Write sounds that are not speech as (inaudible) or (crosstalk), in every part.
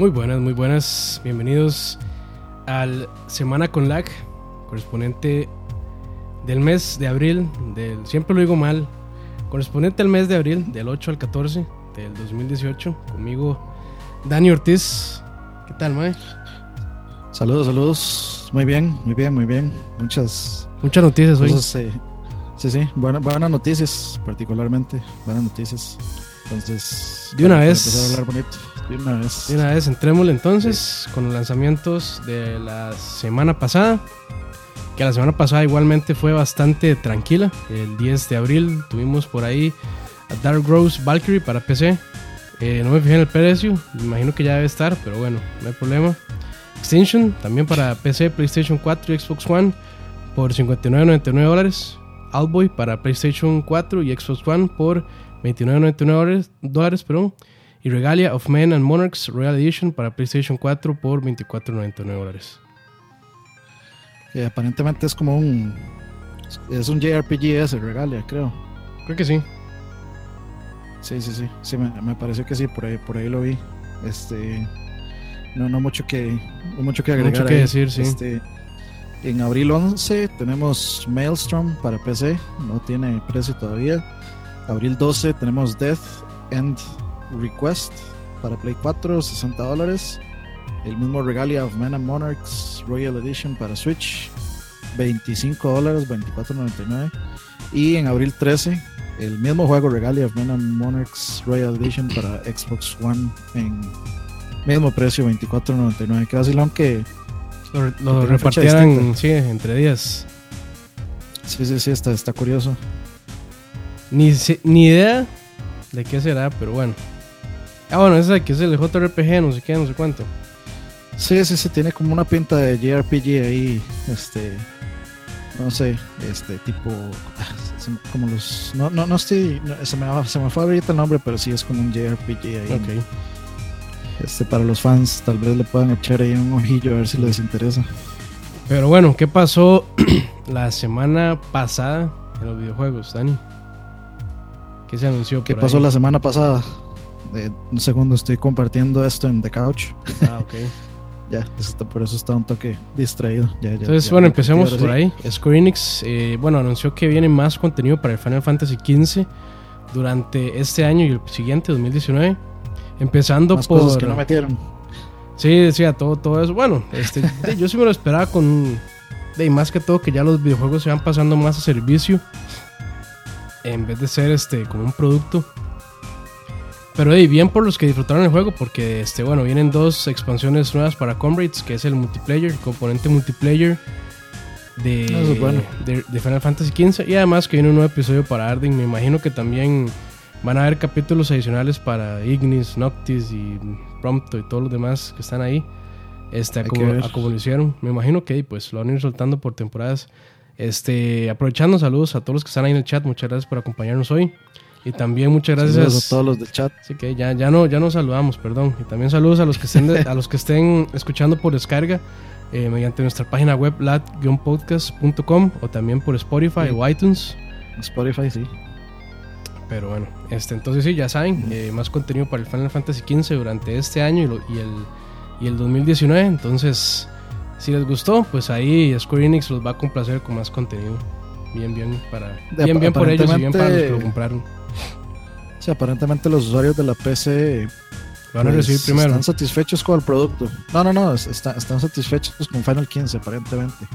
Muy buenas, muy buenas. Bienvenidos al Semana con Lag, correspondiente del mes de abril, del, siempre lo digo mal, correspondiente al mes de abril, del 8 al 14 del 2018. Conmigo, Dani Ortiz. ¿Qué tal, Mae? Saludos, saludos. Muy bien, muy bien, muy bien. Muchas, Muchas noticias hoy. cosas, eh, sí, sí, buena- buenas noticias, particularmente. Buenas noticias. Entonces, De una vez. empezar a hablar bonito. De una vez. De una vez, entrémosle entonces con los lanzamientos de la semana pasada. Que la semana pasada igualmente fue bastante tranquila. El 10 de abril tuvimos por ahí a Dark Rose Valkyrie para PC. Eh, no me fijé en el precio, me imagino que ya debe estar, pero bueno, no hay problema. Extinction también para PC, PlayStation 4 y Xbox One por 59.99 dólares. Outboy para PlayStation 4 y Xbox One por 29.99 dólares, dólares, perdón. Y Regalia of Men and Monarchs Royal Edition para PlayStation 4 por 24.99 dólares. Que aparentemente es como un. Es un JRPG ese, Regalia, creo. Creo que sí. Sí, sí, sí. Sí, me, me pareció que sí, por ahí, por ahí lo vi. Este. No, no mucho que, no mucho que agregar. mucho que ahí. decir, sí. Este, en abril 11 tenemos Maelstrom para PC, no tiene precio todavía. Abril 12 tenemos Death End Request para Play 4, 60 dólares. El mismo Regalia of Men and Monarchs Royal Edition para Switch, 25 dólares, 24.99. Y en abril 13 el mismo juego Regalia of Men and Monarchs Royal Edition para Xbox One en mismo precio, 24.99. Que vacilón que Lo, lo repartieran sí, entre días. Sí, sí, sí, está, está curioso. Ni, ni idea de qué será, pero bueno. Ah, bueno, ese que es el JRPG, no sé qué, no sé cuánto. Sí, sí, sí, tiene como una pinta de JRPG ahí, este, no sé, este tipo, ah, como los, no, no, no estoy, no, se, me, se me fue ahorita el nombre, pero sí es como un JRPG ahí. Ok. Este, para los fans, tal vez le puedan echar ahí un ojillo a ver si les interesa. Pero bueno, ¿qué pasó (clears throat) la semana pasada en los videojuegos, Dani? ¿Qué se anunció ¿Qué por pasó ahí? la semana pasada? Eh, un segundo, estoy compartiendo esto en The Couch. Ah, ok. (laughs) Ya, está- por eso está un toque distraído. Ya, ya, Entonces, ya, bueno, empecemos por sí. ahí. Square Enix, eh, bueno, anunció que viene más contenido para el Final Fantasy XV durante este año y el siguiente, 2019. Empezando Más por... cosas que no metieron. Sí, decía todo, todo eso. Bueno, este, (laughs) yo sí me lo esperaba con... De más que todo que ya los videojuegos se van pasando más a servicio en vez de ser este como un producto. Pero hey, bien por los que disfrutaron el juego porque este bueno, vienen dos expansiones nuevas para Comrades, que es el multiplayer, el componente multiplayer de, Eso es bueno. de, de Final Fantasy XV y además que viene un nuevo episodio para Arden. Me imagino que también van a haber capítulos adicionales para Ignis, Noctis y Prompto y todos los demás que están ahí. Este, como, a como lo hicieron. Me imagino que pues lo van a ir soltando por temporadas. Este, aprovechando saludos a todos los que están ahí en el chat. Muchas gracias por acompañarnos hoy. Y también muchas gracias Saludos a todos los del chat. Así que ya, ya no, ya nos saludamos, perdón. Y también saludos a los que estén, de- a los que estén escuchando por descarga eh, mediante nuestra página web lat-podcast.com o también por Spotify Sí. o iTunes. Spotify, sí. Pero bueno, este, entonces sí, ya saben, eh, más contenido para el Final Fantasy XV durante este año y, lo- y el, y el 2019. Entonces, si les gustó, pues ahí Square Enix los va a complacer con más contenido. Bien, bien, para, bien, bien por ellos y bien para los que lo compraron. Sí, aparentemente los usuarios de la PC Lo van a pues, recibir primero. están satisfechos con el producto. No, no, no, es- está- están satisfechos con Final 15, aparentemente.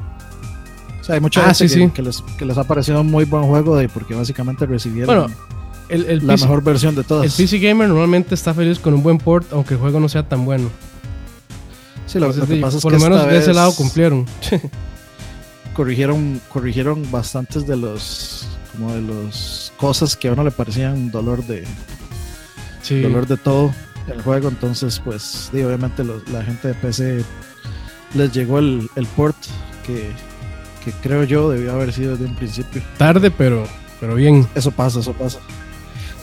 O sea, hay mucha Ah, gente sí, que, sí. que les, que les ha parecido un muy buen juego de, porque básicamente recibieron Bueno, El, el la PC mejor versión de El todas. PC Gamer normalmente está feliz con un buen port, aunque el juego no sea tan bueno. Sí, lo, lo Entonces, que di- pasa es por que lo menos de ese lado cumplieron. corrigieron, corrigieron bastantes de los como de los cosas que a uno le parecían dolor de Sí. dolor de todo el juego. Entonces, pues, sí, obviamente los- la gente de PC les llegó el, el port que, que creo yo debió haber sido desde un principio. Tarde, pero, pero bien. Eso pasa, eso pasa.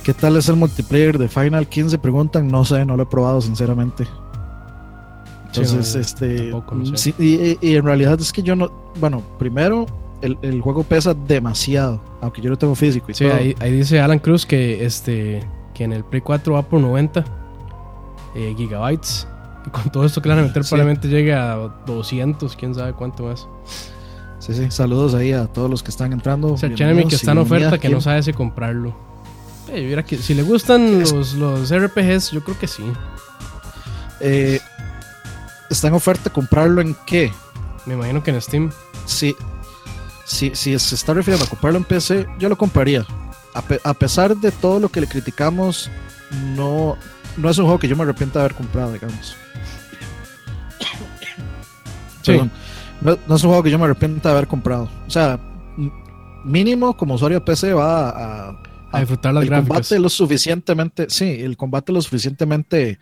¿Qué tal es el multiplayer de Final 15? Preguntan, no sé, no lo he probado sinceramente. Entonces, Sí, no, este. tampoco, no sé. sí, y, y- y en realidad es que yo no. Bueno, primero, el, el juego pesa demasiado, aunque yo lo tengo físico y Sí, todo. ahí, ahí dice Alan Cruz que este que en el Play 4 va por 90 eh, gigabytes Y con todo esto que le van a meter, probablemente llegue a 200, quién sabe cuánto más. Sí, sí, saludos ahí a todos los que están entrando. O sea, Enemy que está en oferta, que no sabe si comprarlo. Eh, mira que si le gustan los, los RPGs, yo creo que sí. Eh, está en oferta comprarlo en qué? Me imagino que en Steam. Sí. Si, si se está refiriendo a comprarlo en PC, yo lo compraría. A, pesar de todo lo que le criticamos, no, no es un juego que yo me arrepienta de haber comprado, digamos. (coughs) Sí. No, es un juego que yo me arrepienta de haber comprado. O sea, mínimo como usuario de PC va a, a, disfrutar las el combate lo suficientemente, sí, el combate lo suficientemente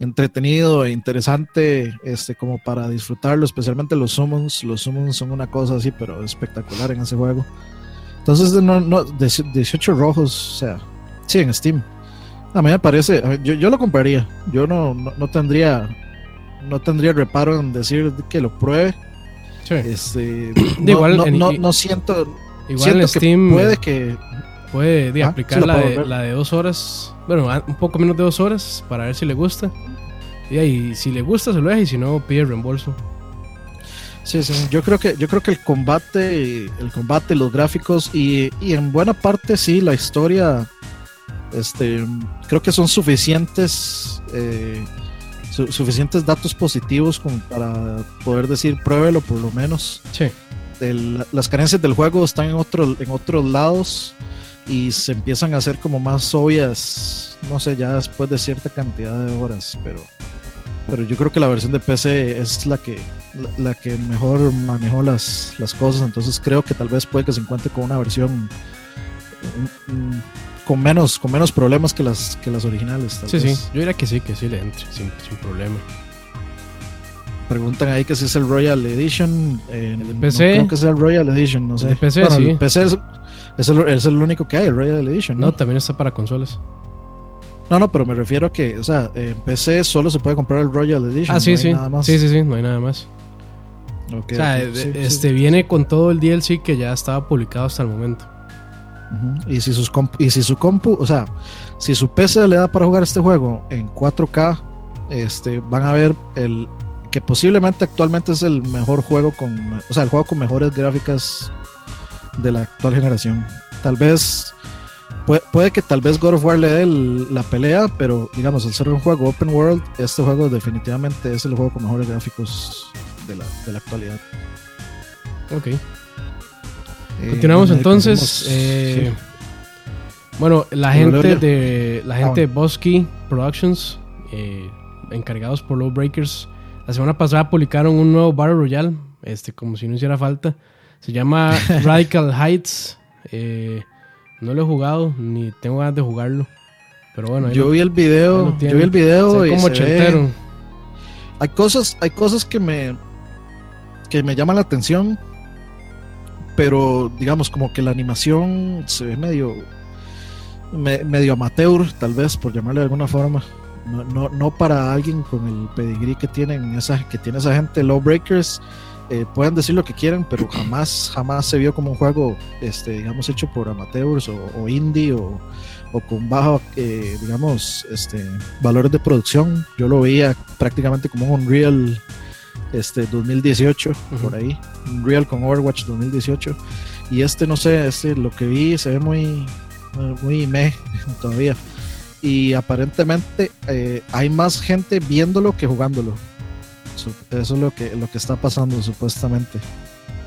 entretenido e interesante este como para disfrutarlo, especialmente los summons. Los summons son una cosa así, pero espectacular en ese juego. Entonces, no, no, 18 rojos, o sea, sí, en Steam. A mí me parece, yo, yo lo compraría. Yo no, no, tendría no tendría reparo en decir que lo pruebe. Este, (clears throat) no, igual, no, siento. Igual en Steam puede que. Puede ah, aplicar la, de, la, de, dos horas. Bueno, un poco menos de dos horas para ver si le gusta. Y ahí, si le gusta, se lo deja y si no, pide reembolso. Sí, sí, yo creo que, yo creo que el combate, el combate, los gráficos y, y en buena parte sí, la historia, este, creo que son suficientes, eh, suficientes datos positivos como para poder decir pruébelo por lo menos. Sí. las carencias del juego están en, otro, en otros lados y se empiezan a hacer como más obvias, no sé, ya después de cierta cantidad de horas, pero pero yo creo que la versión de PC es la que la, que mejor manejó las, las cosas, entonces creo que tal vez puede que se encuentre con una versión mm, mm, con menos con menos problemas que las que las originales. sí, sí, yo diría que sí, que sí le entre sin, problema. Preguntan ahí que si es el Royal Edition. el de PC. creo que es el Royal Edition, no sé. El PC, sí. El PC es, es, el, es, el, único que hay, el Royal Edition. ¿no? no, también está para consolas. No, no, pero me refiero a que, o sea, en PC solo se puede comprar el Royal Edition. Ah, sí, sí. Sí, sí, sí, no hay nada más. o sea, este viene con todo el DLC que ya estaba publicado hasta el momento. Y si sus y si su compu, o sea, si su PC le da para jugar este juego en 4K, este van a ver el que posiblemente actualmente es el mejor juego con, o sea, el juego con mejores gráficas de la actual generación. Tal vez Puede, que tal vez God of War le dé la pelea, pero digamos, al ser un juego open world, este juego definitivamente es el juego con mejores gráficos de la, de la actualidad. Ok. Eh, Continuamos entonces. Eh, bueno, la gente de la gente de ah, Bosky Productions, eh, encargados por Lowbreakers, la semana pasada publicaron un nuevo Battle Royale, este, como si no hiciera falta. Se llama (laughs) Radical Heights. Eh, no lo he jugado, ni tengo ganas de jugarlo. Pero bueno, yo vi el video, yo vi el video y Hay cosas, hay cosas que me que me llaman la atención, pero digamos como que la animación se ve medio medio amateur, tal vez por llamarle de alguna forma. No, no, no para alguien con el pedigrí que tienen esa que tiene esa gente Lawbreakers eh, pueden decir lo que quieran, pero jamás, jamás se vio como un juego, este, digamos, hecho por amateurs o, indie o, con bajo, eh, digamos, este, valores de producción. Yo lo veía prácticamente como un Unreal este, 2018, por ahí, Unreal con Overwatch 2018. Y este, no sé, este, lo que vi se ve muy, muy meh (laughs) todavía. Y aparentemente eh, hay más gente viéndolo que jugándolo. Eso es lo que, lo que está pasando supuestamente.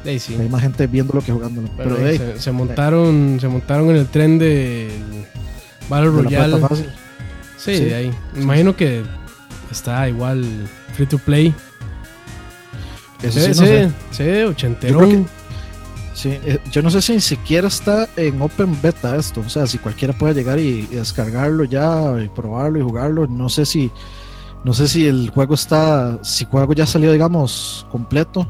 Hay más gente viéndolo que jugándolo. Pero, se, montaron, se montaron en el tren del Battle Royale. Sí, de ahí. imagino que está igual free to play. Eso sí, sí, sí, ochentero. sí, eh, yo no sé si ni siquiera está en open beta esto. O sea, si cualquiera puede llegar y descargarlo ya, y probarlo y jugarlo. No sé si no sé si el juego está, si el juego ya salió, digamos, completo.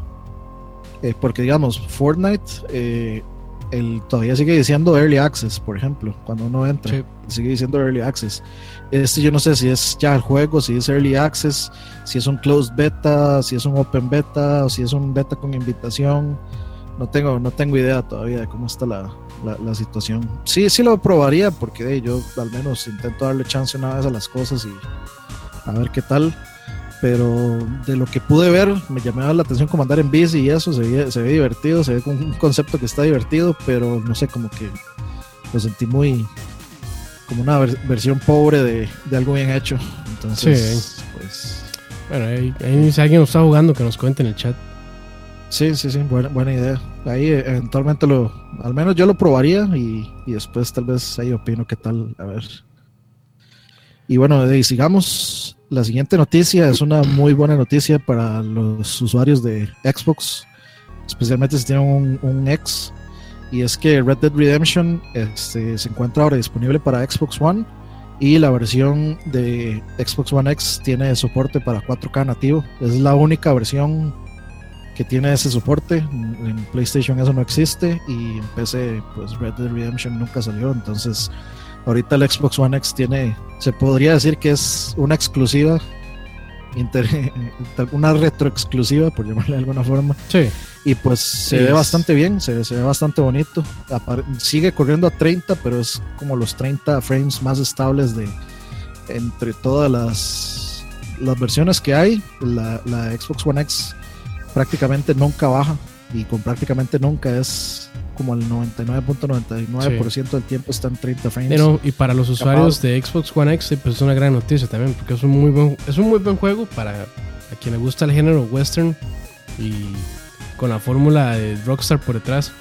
Eh, porque, digamos, Fortnite eh, el, todavía sigue diciendo Early Access, por ejemplo, cuando uno entra. Sigue diciendo Early Access. Este yo no sé si es ya el juego, si es Early Access, si es un Closed Beta, si es un Open Beta, o si es un beta con invitación. No tengo, no tengo idea todavía de cómo está la, la, situación. Sí, sí lo probaría porque yo al menos intento darle chance una vez a las cosas y a ver qué tal. pero de lo que pude ver me llamaba la atención como andar en bici y eso, se ve, se ve divertido, se ve como un concepto que está divertido, pero no sé, como que lo sentí muy como una versión pobre de, de, algo bien hecho. Entonces, pues... Bueno, ahí, ahí, si alguien nos está jugando, que nos cuente en el chat. Sí, sí, sí, buena, buena idea. Ahí eventualmente lo, al menos yo lo probaría y, y después tal vez ahí opino qué tal, a ver. Y bueno, sigamos. La siguiente noticia es una muy buena noticia para los usuarios de Xbox, especialmente si tienen un, un X. Y es que Red Dead Redemption este, se encuentra ahora disponible para Xbox One y la versión de Xbox One X tiene soporte para 4K nativo. Es la única versión que tiene ese soporte. En PlayStation eso no existe y en PC pues Red Dead Redemption nunca salió. Entonces ahorita el Xbox One X tiene, se podría decir que es una exclusiva, (laughs) una retro exclusiva por llamarle de alguna forma. Sí. Y pues se ve bastante bien, se, ve bastante bonito. Sigue corriendo a 30, pero es como los 30 frames más estables de entre todas las, las versiones que hay. La, la Xbox One X prácticamente nunca baja y con prácticamente nunca es como el 99.99% del tiempo está en 30 frames. y para los usuarios de Xbox One X pues es una gran noticia también porque es un muy buen, es un muy buen juego para a quien le gusta el género western y con la fórmula de Rockstar por detrás.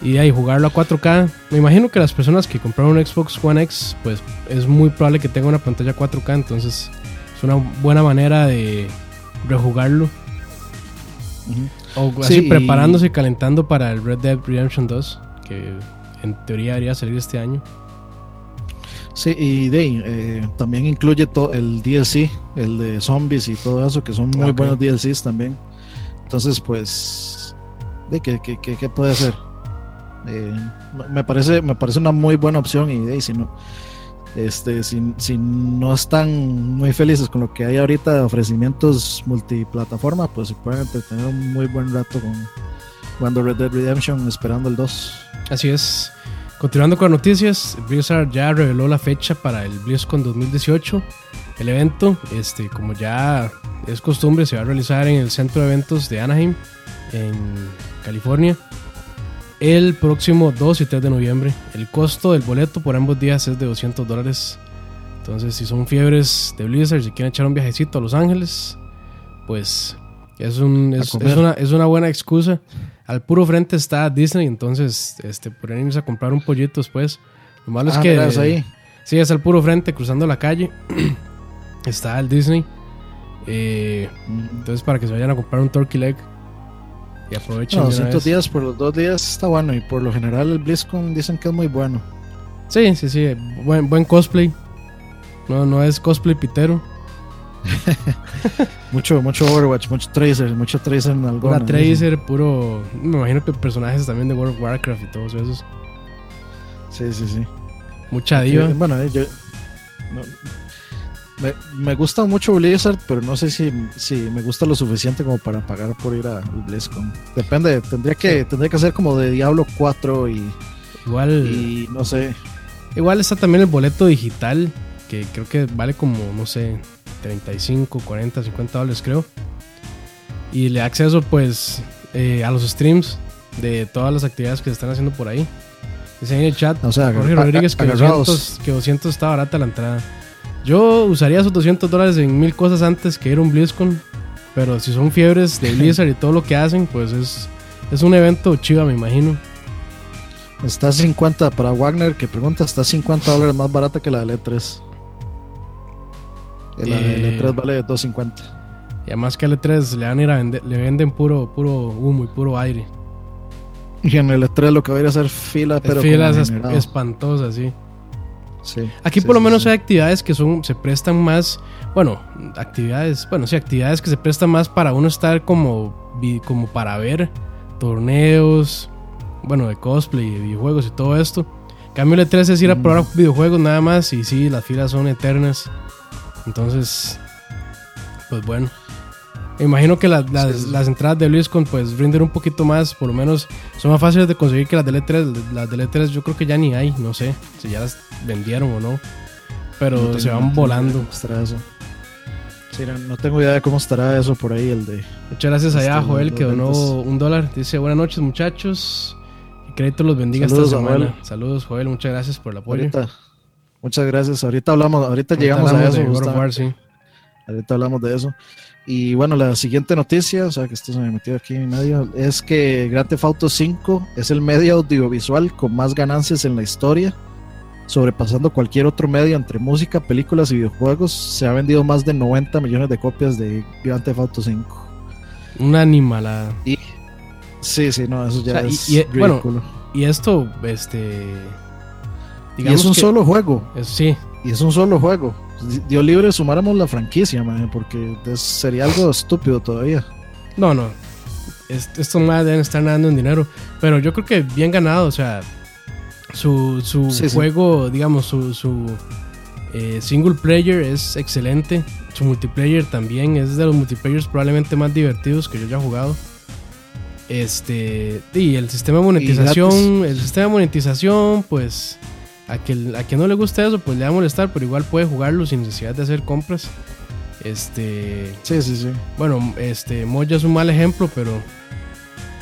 Y ahí jugarlo a 4K. Me imagino que las personas que compraron un Xbox One X, pues es muy probable que tenga una pantalla 4K, entonces es una buena manera de rejugarlo o así preparándose y calentando para el Red Dead Redemption 2, que en teoría debería salir este año. Sí, y Day eh, también incluye el DLC, el de zombies y todo eso, que son muy buenos DLCs también. Entonces, pues, de ¿qué, qué, puede ser? Eh, me, parece, me parece una muy buena opción y de si no este, si, si, no están muy felices con lo que hay ahorita de ofrecimientos multiplataforma, pues se pueden entretener un muy buen rato con jugando Red Dead Redemption esperando el 2. Así es. Continuando con noticias, Blizzard ya reveló la fecha para el BlizzCon 2018. El evento, este, como ya es costumbre, se va a realizar en el centro de eventos de Anaheim, en California el próximo 2 y 3 de noviembre. El costo del boleto por ambos días es de 200 dólares. Entonces, si son fiebres de Blizzard, si quieren echar un viajecito a Los Ángeles, pues es, un, es, una, es una buena excusa. Al puro frente está Disney, entonces este, podrían irse a comprar un pollito después. Lo malo es ah, que. ahí. Sí, es al puro frente, cruzando la calle. (clears throat) está el Disney. Eh, mm. entonces, para que se vayan a comprar un turkey leg y aprovechen. No, 200 días por los dos días está bueno. Y por lo general el BlizzCon dicen que es muy bueno. Sí, sí, sí. Buen, buen cosplay. No, no es cosplay pitero. (laughs) mucho, mucho Overwatch, mucho Tracer, mucho Tracer en algo. Pura Tracer, puro. Me imagino que personajes también de World of Warcraft y todos esos. Sí, sí, sí. Mucha diva. bueno, yo. Me, gusta mucho Blizzard, pero no sé si, si me gusta lo suficiente como para pagar por ir a BlizzCon. Depende, tendría que, tendría que ser como de Diablo 4 y. Igual. Y no sé. Igual está también el boleto digital, que creo que vale como, no sé, 35, 40, 50 dólares, creo. Y le da acceso, pues, eh, a los streams de todas las actividades que se están haciendo por ahí. Dice en el chat, o sea, Jorge Rodríguez, que 200, que 200 está barata la entrada. Yo usaría esos 200 dólares en mil cosas antes que ir a un BlizzCon. Pero si son fiebres de (laughs) Blizzard y todo lo que hacen, pues es, es un evento chiva, me imagino. Está 50 para Wagner, que pregunta, está 50 dólares más barata que la de L3. La de L3 vale 250. Y además que L3 le van a ir a vender, le venden puro, puro humo y puro aire. Y en L3 lo que va a ir a hacer fila, pero filas espantosas, sí. Aquí por lo menos hay actividades que son se prestan más, bueno, actividades, bueno, sí, actividades que se prestan más para uno estar como, como para ver torneos, bueno, de cosplay, de videojuegos y todo esto. Cambio de 3 es ir a probar mm. videojuegos nada más y sí, las filas son eternas. Entonces, pues bueno. Imagino que las, entradas de BlizzCon pues rinden un poquito más, por lo menos son más fáciles de conseguir que las de L3. Las de L3 yo creo que ya ni hay, no sé si ya las vendieron o no. Pero se van volando. Sí, no, no tengo idea de cómo estará eso por ahí, el de... Muchas gracias allá a Este, Joel que donó un dólar. Dice buenas noches muchachos. Que crédito los bendiga Saludos, esta semana. Joel. Saludos Joel, muchas gracias por el apoyo. Ahorita, muchas gracias. Ahorita hablamos, ahorita Ahorita llegamos a eso. War, sí. Ahorita hablamos de eso. Y bueno, la siguiente noticia, o sea que esto se me metió aquí en medio, es que Grand Theft Auto 5 es el medio audiovisual con más ganancias en la historia, sobrepasando cualquier otro medio entre música, películas y videojuegos. Se ha vendido más de 90 millones de copias de Grand Theft Auto 5. Una animalada. Sí, sí, no, eso ya O sea, y- es y, eh, bueno, ridículo. Y esto, este. y es un que- solo juego, es- sí, y es un solo juego. Dios libre sumáramos la franquicia, man, porque sería algo estúpido todavía. no, no. Es- estos más deben estar nadando en dinero. Pero yo creo que bien ganado, o sea. Su, su Sí, sí. juego, digamos, su, su eh, single player es excelente. Su multiplayer también es de los multiplayers probablemente más divertidos que yo haya jugado. Este, y el sistema de monetización, el sistema de monetización, pues a que a quien no le gusta eso, pues le va a molestar, pero igual puede jugarlo sin necesidad de hacer compras. Este, Sí, sí, sí. bueno, este Moya es un mal ejemplo, pero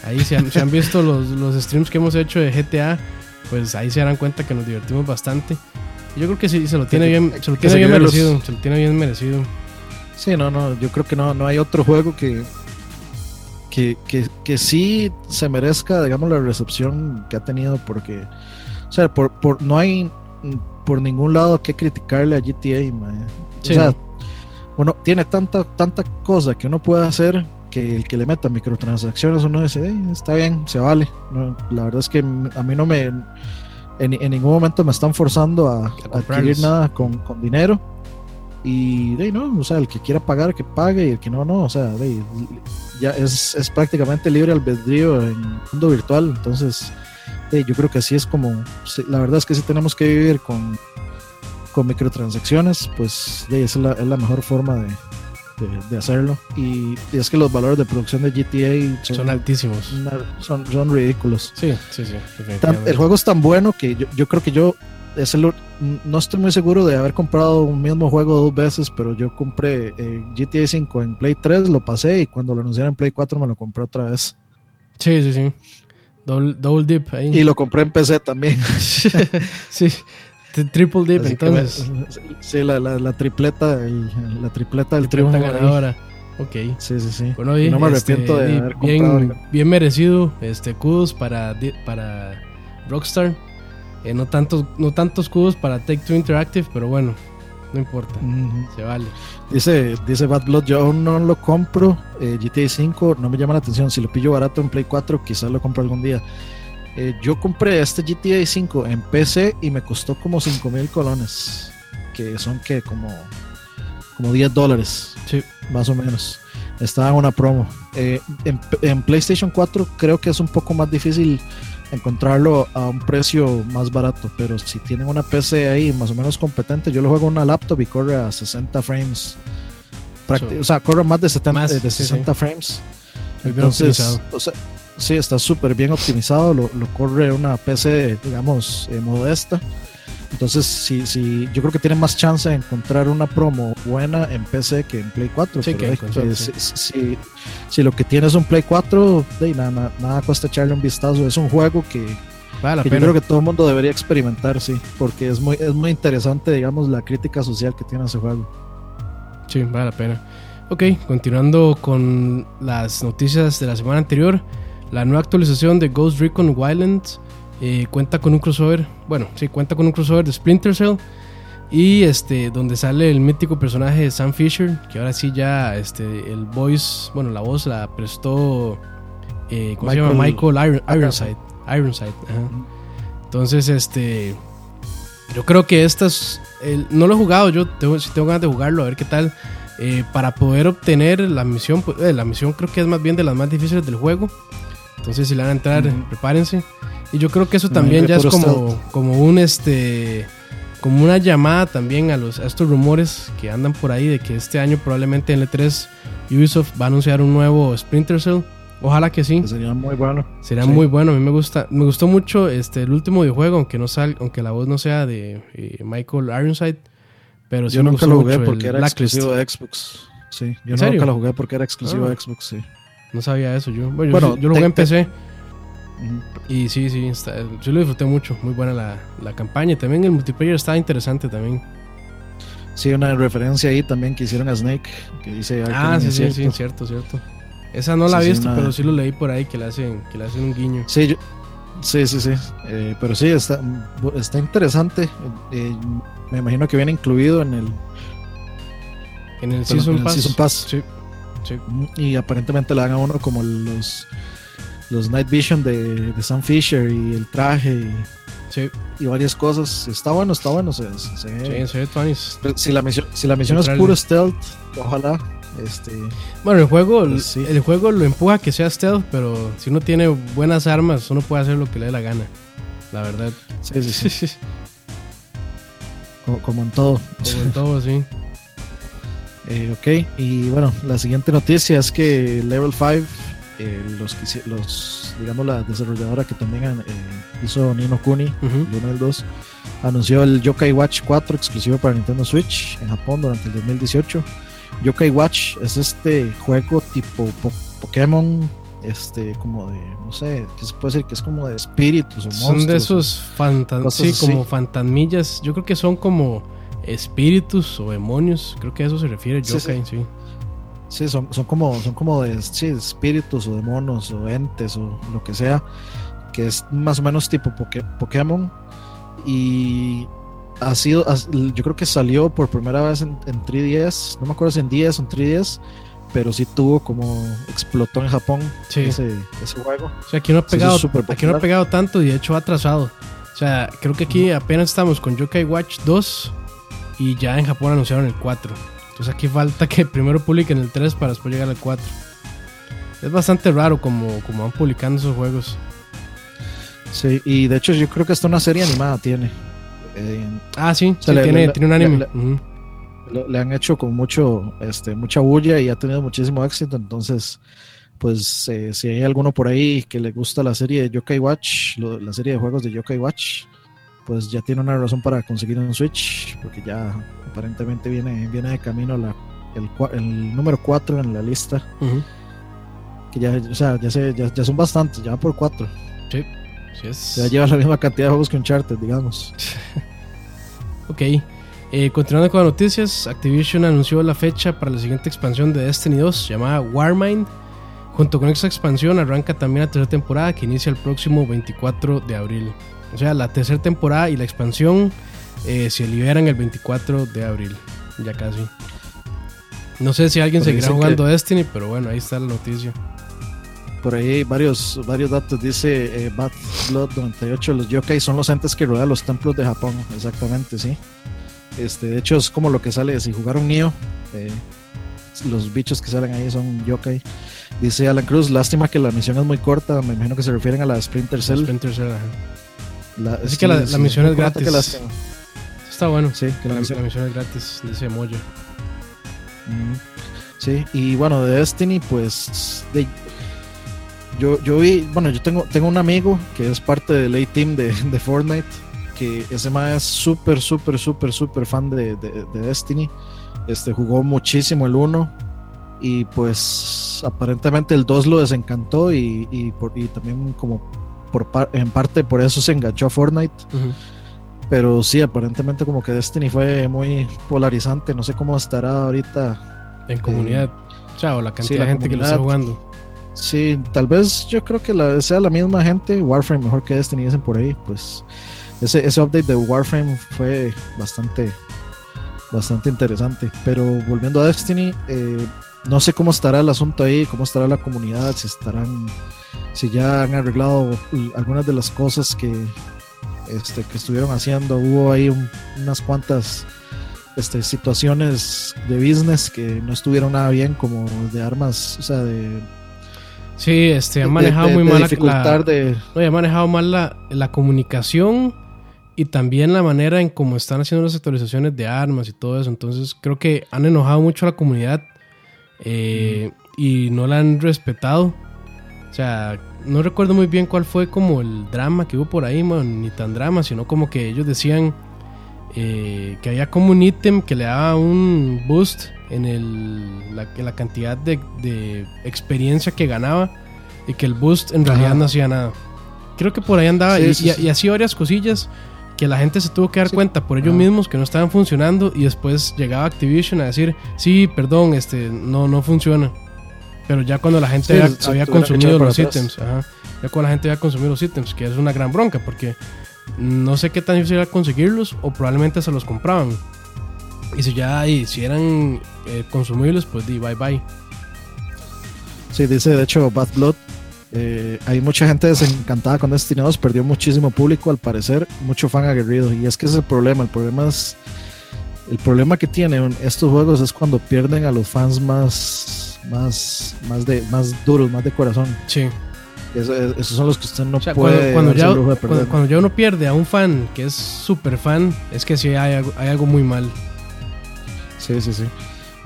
ahí se han, se han visto los, los streams que hemos hecho de GTA, pues ahí se darán cuenta que nos divertimos bastante. Yo creo que sí, se lo tiene que- bien, se lo que tiene bien merecido, se lo tiene bien merecido. Sí, no, no, yo creo que no, no hay otro juego que, que, que, que sí se merezca, digamos, la recepción que ha tenido, porque, o sea, por, por, no hay mm, por ningún lado que criticarle a GTA, man. Sí, o sea, no. uno tiene tanta, tanta cosa que uno puede hacer que el que le meta microtransacciones uno dice, "Ey, está bien, se vale. No, la verdad es que a mí no me, en, en ningún momento me están forzando a, a adquirir nada con, con dinero. Y de no, o sea, el que quiera pagar, que pague, y el que no, no, o sea, de ya es, es prácticamente libre albedrío en el mundo virtual. Entonces, ahí, yo creo que así es como, la verdad es que si tenemos que vivir con, con microtransacciones, pues esa es la, es la mejor forma de, de- de hacerlo. Y, y es que los valores de producción de GTA son, Son altísimos. una- son, son ridículos. Sí, sí, sí. Tan- el juego es tan bueno que yo, yo creo que yo es el- no estoy muy seguro de haber comprado un mismo juego dos veces, pero yo compré eh, GTA 5 en Play 3, lo pasé y cuando lo anunciaron en Play 4 me lo compré otra vez. Sí, sí, sí. Double, double dip ahí. Y lo compré en PC también. (laughs) sí, triple dip Así entonces. me- sí, la, la- la tripleta, el- la tripleta del triunfo. ganadora. Ok. Sí, sí, sí. Bueno, Y no me este, arrepiento de haber comprado. bien, bien merecido. Este, kudos para, para Rockstar. Eh, no, tantos, no tantos kudos para Take Two Interactive, pero bueno, no importa. Ujú. Se vale. Dice, dice Bad Blood, yo aún no lo compro. eh, GTA 5 no me llama la atención. Si lo pillo barato en Play 4, quizás lo compro algún día. Eh, yo compré este GTA 5 en PC y me costó como 5 mil colones. Que son que como, como 10 dólares, Sí. más o menos. Estaba en una promo. Eh, en, en PlayStation 4 creo que es un poco más difícil encontrarlo a un precio más barato. Pero si tienen una PC ahí más o menos competente, yo lo juego en una laptop y corre a 60 frames. So, o sea, corre más de 70, más, eh, de sí, 60 frames. Muy bien Entonces, o sea, sí, está súper bien optimizado. Lo, lo corre una PC, digamos, eh, modesta. Entonces, sí, sí, yo creo que tiene más chance de encontrar una promo buena en PC que en Play 4. Sí, pero que sí. si, si- si lo que tiene es un Play 4, de, nada, nada, nada cuesta echarle un vistazo. Es un juego que, Vale yo creo que todo el mundo debería experimentar, sí, porque es muy, es muy interesante, digamos, la crítica social que tiene ese juego. Sí, vale la pena. Ok, continuando con las noticias de la semana anterior. La nueva actualización de Ghost Recon Wildlands eh, cuenta con un crossover. Bueno, sí, cuenta con un crossover de Splinter Cell. Y este, donde sale el mítico personaje de Sam Fisher. Que ahora sí ya este, el voice, bueno, la voz la prestó. Eh, ¿Cómo se llama? Michael Michael Iron- Ironside. Ironside, ajá. Entonces, este. Yo creo que estas. el- no lo he jugado, yo tengo, si tengo ganas de jugarlo, a ver qué tal. Eh, para poder obtener la misión, pues, eh, la misión creo que es más bien de las más difíciles del juego. Entonces, si le van a entrar, prepárense. Y yo creo que eso también ya es como, como un este. Como una llamada también a, los, a estos rumores que andan por ahí de que este año probablemente en E3 Ubisoft va a anunciar un nuevo Splinter Cell. Ojalá que sí. Que sería muy bueno. Sería Sí. muy bueno, a mí me gusta, me gustó mucho este el último videojuego, aunque no sal, aunque la voz no sea de eh, Michael Ironside, pero sí Yo me nunca lo jugué porque el era Blacklist. exclusivo de Xbox. Sí, yo nunca la jugué porque era exclusivo de ah. Xbox, sí. No sabía eso yo. Bueno, yo, lo jugué en PC. Y sí, sí, yo lo disfruté mucho. Muy buena la, la campaña. También el multiplayer estaba interesante también. Sí, una referencia ahí también que hicieron a Snake, que dice... Ah, sí, sí, sí, cierto, cierto. Esa no la he visto, pero sí lo leí por ahí que le hacen, que le hacen un guiño. Sí, sí, sí, sí. Eh, pero sí, está, está interesante. Eh, me imagino que viene incluido en el... En el, Season, Pass. Sí, sí. Y aparentemente le dan a uno como los, los Night Vision de, de Sam Fisher y el traje. Y, Sí. Y varias cosas. Está bueno, está bueno. Se, se, sí, se Si la misión, si la misión es puro stealth, ojalá. Este, bueno, el juego, pues el, juego lo empuja a que sea stealth, pero si uno tiene buenas armas, uno puede hacer lo que le dé la gana. La verdad. Sí, sí, sí. (laughs) como, en todo. Como en todo, sí. (laughs) Eh, ok, y bueno, la siguiente noticia es que Level 5 eh, los, los, digamos, la desarrolladora que también eh, hizo Nino Kuni, el 1 y el 2, anunció el Yokai Watch 4 exclusivo para Nintendo Switch en Japón durante el 2018. Yokai Watch es este juego tipo Pokémon, este, como de, no sé, que se puede decir que es como de espíritus o Son de esos sí, como fantasmillas. Yo creo que son como espíritus o demonios. Creo que a eso se refiere Yokai, sí. Sí, son, son como, son como de espíritus o demonios o entes o lo que sea, que es más o menos tipo Pokémon. Y ha sido, yo creo que salió por primera vez en, 3DS, no me acuerdo si en 10 o en 3DS, pero sí tuvo como explotó en Japón ese, juego. O sea, aquí no ha pegado, aquí no ha pegado tanto y de hecho ha atrasado. O sea, creo que aquí apenas estamos con Yokai Watch 2 y ya en Japón anunciaron el 4. Pues aquí falta que primero publiquen el 3 para después llegar al 4. Es bastante raro como, como van publicando esos juegos. Sí, y de hecho yo creo que hasta una serie animada tiene. Eh, ah, sí, tiene, tiene, un anime. Le, han hecho con mucho, este, mucha bulla y ha tenido muchísimo éxito. Entonces, pues eh, si hay alguno por ahí que le gusta la serie de Yokai Watch, la serie de juegos de Yokai Watch, pues ya tiene una razón para conseguir un Switch, porque ya aparentemente viene, viene de camino la, el, número 4 en la lista. Que ya, o sea, ya, se, ya, son bastantes, ya por 4. Sí, sí es. Ya lleva la misma cantidad de juegos que Uncharted, digamos. (laughs) ok. Eh, continuando con las noticias, Activision anunció la fecha para la siguiente expansión de Destiny 2 llamada Warmind. Junto con esta expansión arranca también la tercera temporada que inicia el próximo 24 de abril. O sea, la tercera temporada y la expansión eh, se liberan el 24 de abril. Ya casi. No sé si alguien seguirá jugando Destiny, pero bueno, ahí está la noticia. Por ahí hay varios, varios datos. Dice eh, Bad Blood 98. Los yokai son los entes que rodean los templos de Japón. Exactamente, sí. Este, de hecho, es como lo que sale si jugaron Nioh. Eh, los bichos que salen ahí son yokai. Dice Alan Cruz, lástima que la misión es muy corta. Me imagino que se refieren a la Sprinter Cell. Sprinter Cell, Así que la, misión es gratis. Está bueno, sí, que la, misión, es gratis, dice Moyo. Sí, y bueno, de Destiny, pues yo, yo vi, bueno, yo tengo, tengo un amigo que es parte del A-Team de, de, Fortnite, que ese más es súper, súper, súper, súper fan de, de, Destiny. Este, jugó muchísimo el 1 y pues aparentemente el 2 lo desencantó y, y, por, y también como por, en parte por eso se enganchó a Fortnite. Pero sí, aparentemente como que Destiny fue muy polarizante. No sé cómo estará ahorita. En comunidad. Eh, Chao, la cantidad de gente que lo está jugando. Sí, tal vez yo creo que la, sea la misma gente. Warframe mejor que Destiny, dicen por ahí. Pues ese, ese update de Warframe fue bastante, bastante interesante. Pero volviendo a Destiny, eh, no sé cómo estará el asunto ahí, cómo estará la comunidad, si estarán, si ya han arreglado algunas de las cosas que, este, que estuvieron haciendo. Hubo ahí unas cuantas este, situaciones de business que no estuvieron nada bien, como de armas, o sea, de... Sí, este, han manejado muy mal la, de... No, manejado mal la, la comunicación y también la manera en cómo están haciendo las actualizaciones de armas y todo eso. Entonces creo que han enojado mucho a la comunidad eh, y no la han respetado. O sea, no recuerdo muy bien cuál fue como el drama que hubo por ahí, ni tan drama, sino como que ellos decían eh, que había como un ítem que le daba un boost en, el, la, en la cantidad de, de experiencia que ganaba y que el boost en realidad no hacía nada. Creo que por ahí andaba Sí, y, sí, y- sí. y así varias cosillas que la gente se tuvo que dar cuenta por ellos Ajá. mismos que no estaban funcionando y después llegaba Activision a decir, sí, perdón, este no, no funciona. Pero ya cuando la gente Sí, había, había consumido los ítems, ajá, ya cuando la gente había consumido los ítems, que es una gran bronca porque no sé qué tan difícil era conseguirlos o probablemente se los compraban. Y si ya y si eran eh, consumibles, pues di bye bye. Sí, dice de hecho Bad Blood. eh, hay mucha gente desencantada con Destiny 2, perdió muchísimo público al parecer, mucho fan aguerrido. Y es que ese es el problema. El problema es. El problema que tienen estos juegos es cuando pierden a los fans más. Más, más, de, más duros, más de corazón. Sí. Eso- esos son los que usted no O sea, puede. cuando, cuando ya, cuando, cuando ya uno pierde a un fan que es súper fan, es que sí hay, algo- hay algo muy mal. Sí, sí, sí.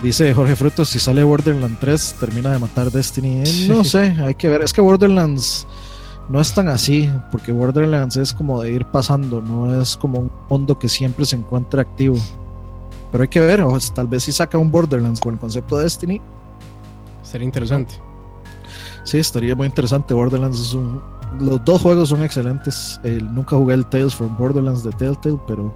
Dice Jorge Frutos, si sale Borderlands 3, termina de matar Destiny. Eh, No sé, hay que ver. Es que Borderlands no es tan así, porque Borderlands es como de ir pasando, no es como un mundo que siempre se encuentra activo. Pero hay que ver, o tal vez si saca un Borderlands con el concepto de Destiny, Sería interesante. sí, estaría muy interesante. Borderlands es un... Los dos juegos son excelentes. El- nunca jugué el Tales from Borderlands de Telltale, pero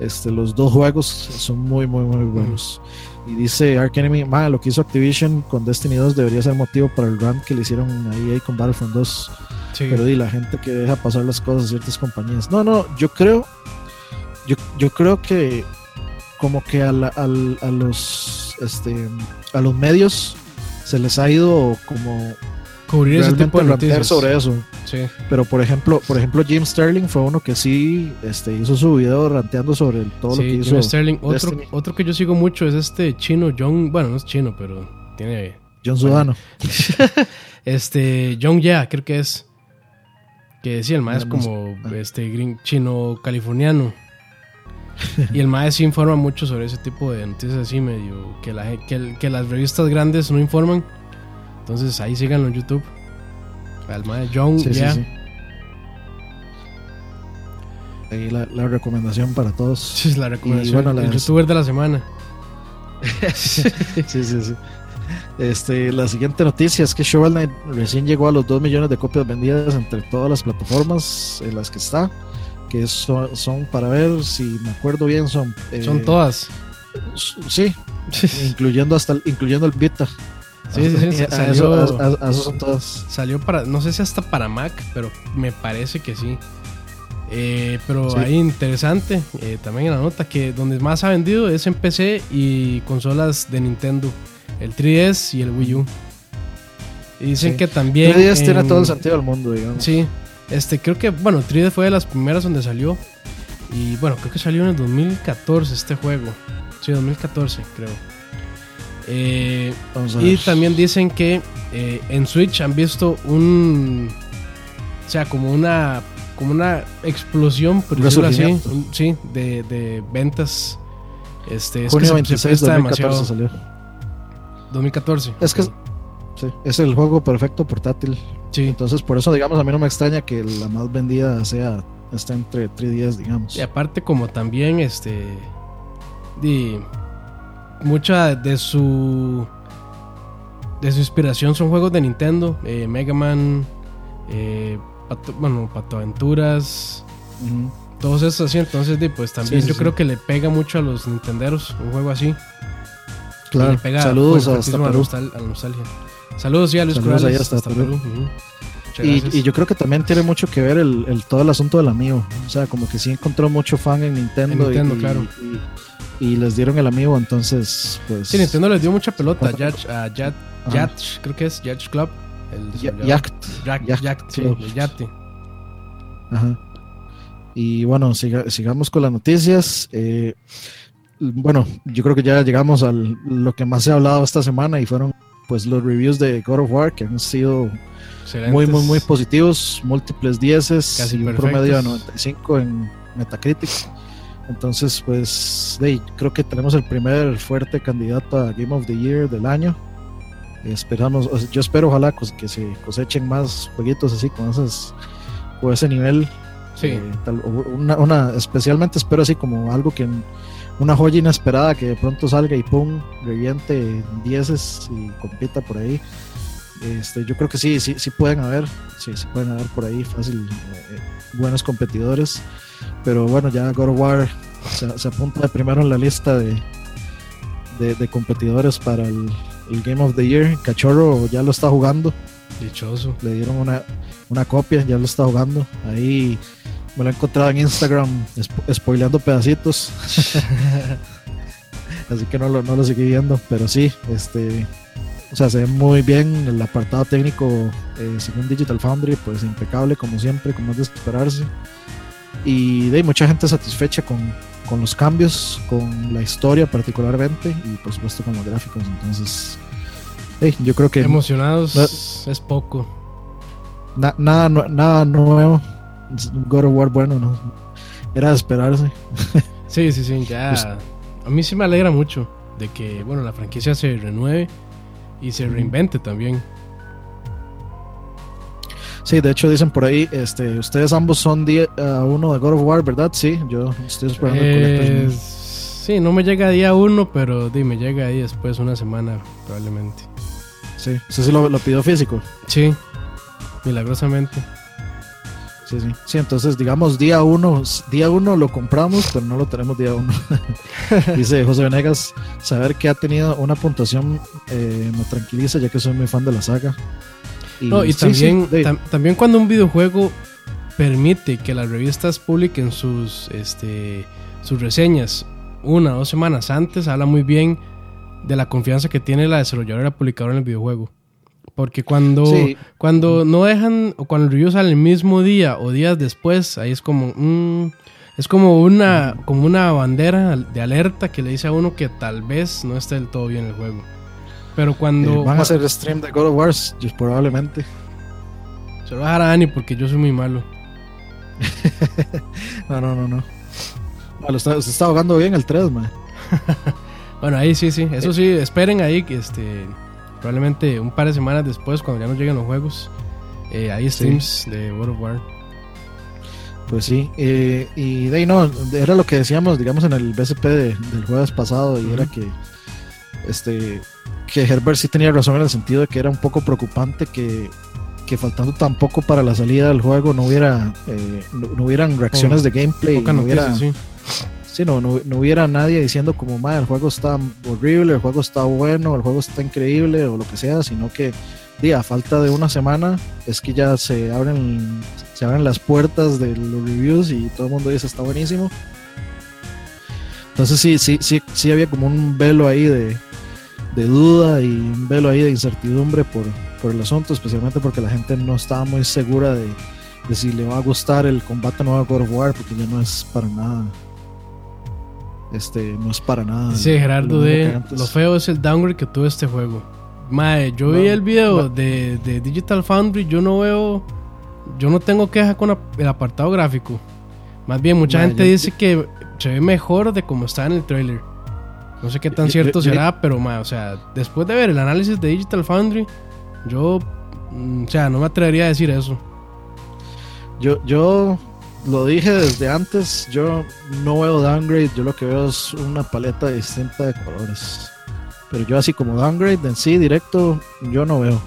este, los dos juegos son muy, muy, muy buenos. Y dice Ark Enemy, "Ma, lo que hizo Activision con Destiny 2 debería ser motivo para el run que le hicieron a EA con Battlefront 2. Sí. Pero di la gente que deja pasar las cosas a ciertas compañías. No, no, yo creo, yo, yo creo que como que a, la- al- a los, este, a los medios se les ha ido como Cubrir ese tipo de sobre eso. Sí. Pero por ejemplo, por ejemplo, Jim Sterling fue uno que sí este, hizo su video ranteando sobre todo lo que hizo. Jim Sterling. Otro, otro que yo sigo mucho es este chino John. Bueno, no es chino, pero tiene. John Sudano. (laughs) Este. John Ya, creo que es. Que sí, el sé. como Ah. este gring- chino californiano. Y el mae sí informa mucho sobre ese tipo de noticias así, medio. Que, la, que, las revistas grandes no informan. Entonces ahí síganlo en YouTube. Al mae John Sí, sí, Ya. sí. Ahí la, la recomendación para todos. (laughs) Sí, es la recomendación. bueno, el youtuber de la semana. (laughs) sí, sí, sí. Este, la siguiente noticia es que Shovel Knight recién llegó a los 2 millones de copias vendidas entre todas las plataformas en las que está. Que son, son para ver si me acuerdo bien, son. eh, Son todas. Sí, (laughs) incluyendo hasta el, incluyendo el Vita. Sí, sí, sí, A- (laughs) a salió- eso- a- eso son todas. Salió para, no sé si hasta para Mac, pero me parece que sí. Eh, pero Sí. ahí interesante, eh, también en la nota, que donde más ha vendido es en PC y consolas de Nintendo, el 3DS y el Wii U. Y dicen Sí. que también... 3DS tiene en- todo el sentido del mundo, digamos. Sí, este, creo que, bueno, 3DS fue de las primeras donde salió. Y bueno, creo que salió en el 2014 este juego. Sí, 2014, creo. Eh, Vamos a y también dicen que eh, en Switch han visto un. O sea, como una. Como una explosión, por decirlo así. Un- sí, de, de ventas. Este, es Junio que se- se 26 de presta 2014 demasiado. salió. 2014. Es que sí, es el juego perfecto portátil. Sí. Entonces, por eso, digamos, a mí no me extraña que la más vendida sea está entre 3DS, digamos. Y aparte, como también, este. di- mucha de su. De su inspiración son juegos de Nintendo. eh, Mega Man. eh, Pato- bueno, Pato Aventuras. Ujú. Todos esos así. Entonces, pues también Sí, sí, yo sí. creo que le pega mucho a los Nintenderos. Un juego así. Y Claro. le pega Saludos hasta Perú. a la nostalgia. Saludos, sí, a Luis Saludos Corrales, allá hasta Perú. Muchas Y, yo creo que también tiene mucho que ver el, el- todo el asunto del amigo. O sea, como que sí encontró mucho fan en Nintendo. En Nintendo, y, claro. y- y les dieron el amigo, entonces, pues. Sí, Nintendo les dio mucha pelota a Yacht, Yacht. Yacht, creo que es Yacht Club. El Ya-. Yacht. Yacht, Yacht Yacht, sí, Yate. Ajá. Y bueno, siga- sigamos con las noticias. Eh, bueno, yo creo que ya llegamos a lo que más se ha hablado esta semana y fueron pues los reviews de God of War que han sido Excelentes. muy, muy, muy positivos, múltiples dieces Casi y un perfectos. promedio de 95 en Metacritic. Entonces, pues, ahí, creo que tenemos el primer fuerte candidato a Game of the Year del año. Esperamos, yo espero, ojalá que se cosechen más jueguitos así con esas, con ese nivel. Sí. Eh, tal- o una, una- especialmente espero así como algo que una joya inesperada que de pronto salga y pum, reviente dieces y compita por ahí. Este, yo creo que sí, sí, sí pueden haber, sí, sí pueden haber por ahí fácil eh, buenos competidores. Pero bueno, ya God of War se, se apunta de primero en la lista de, de, de competidores para el, el Game of the Year. Cachorro ya lo está jugando. Dichoso. Le dieron una, una copia, ya lo está jugando. Ahí me lo he encontrado en Instagram spo- spoileando pedacitos. (laughs) Así que no lo, no lo seguí viendo. Pero sí, este. O sea, se ve muy bien el apartado técnico eh, según Digital Foundry, pues impecable como siempre, como es de esperarse. Y de ahí, mucha gente satisfecha con, con los cambios, con la historia particularmente y por supuesto con los gráficos. Entonces, hey, yo creo que Emocionados No- es poco. Na- nada, nada nuevo. God of War, bueno, no. Era de esperarse. (laughs) Sí, sí, sí, ya. Pues- A mí sí me alegra mucho de que, bueno, la franquicia se renueve y se reinvente también. Sí, de hecho dicen por ahí, este, ustedes ambos son día a uno de God of War, ¿verdad? Sí, yo estoy esperando Eh, sí, no me llega día uno, pero di, me llega ahí después una semana probablemente. Sí, sí, sí lo, lo pidió físico. Sí, milagrosamente. Sí, sí. Sí, entonces digamos día uno, día uno lo compramos, pero no lo tenemos día uno. (laughs) Dice José Venegas, saber que ha tenido una puntuación eh, me tranquiliza ya que soy muy fan de la saga. No, y sí, también, sí, de- tam- también cuando un videojuego permite que las revistas publiquen sus, este, sus reseñas una o dos semanas antes, habla muy bien de la confianza que tiene la desarrolladora publicadora en el videojuego. Porque cuando, Sí. cuando no dejan, o cuando el review sale el mismo día o días después, ahí es como, es como una, como una bandera de alerta que le dice a uno que tal vez no esté del todo bien el juego. Pero cuando... Eh, van a hacer stream de God of War, probablemente. Se lo voy a dejar a Dani porque yo soy muy malo. (laughs) No, no, no, no. Lo está, se está ahogando bien el 3, man. (laughs) Bueno, ahí sí, sí. Eso sí, esperen ahí que este. Probablemente un par de semanas después, cuando ya nos lleguen los juegos. eh, hay streams de World of War. Pues sí. eh, y de ahí no, era lo que decíamos, digamos, en el BSP de- del jueves pasado, y era que este que Herbert sí tenía razón en el sentido de que era un poco preocupante que, que faltando tan poco para la salida del juego no hubiera eh, no, no hubieran reacciones Oh, de gameplay, Poca no noticia, hubiera, sí. Sí, no, no, hubiera nadie diciendo como, "Ma, el juego está horrible, el juego está bueno, el juego está increíble o lo que sea, sino que di, a falta de una semana es que ya se abren se abren las puertas de los reviews y todo el mundo dice está buenísimo. Entonces sí, sí, sí, sí había como un velo ahí de, de duda y un velo ahí de incertidumbre por, por el asunto, especialmente porque la gente no estaba muy segura de, de si le va a gustar el combate nuevo a God of War, porque ya no es para nada. Este, no es para nada. Sí, Gerardo lo de lo feo es el downgrade que tuvo este juego. Mae, yo vi el video no. de, de Digital Foundry, yo no veo, yo no tengo queja con el apartado gráfico. Más bien, mucha Mae, gente yo- dice que se ve mejor de como está en el trailer. No sé qué tan Yo- cierto yo- será, pero mae, o sea, después de ver el análisis de Digital Foundry, yo, mm, o sea, no me atrevería a decir eso. Yo, yo lo dije desde antes, yo no veo downgrade, yo lo que veo es una paleta distinta de colores. Pero yo así como downgrade en sí, directo, yo no veo.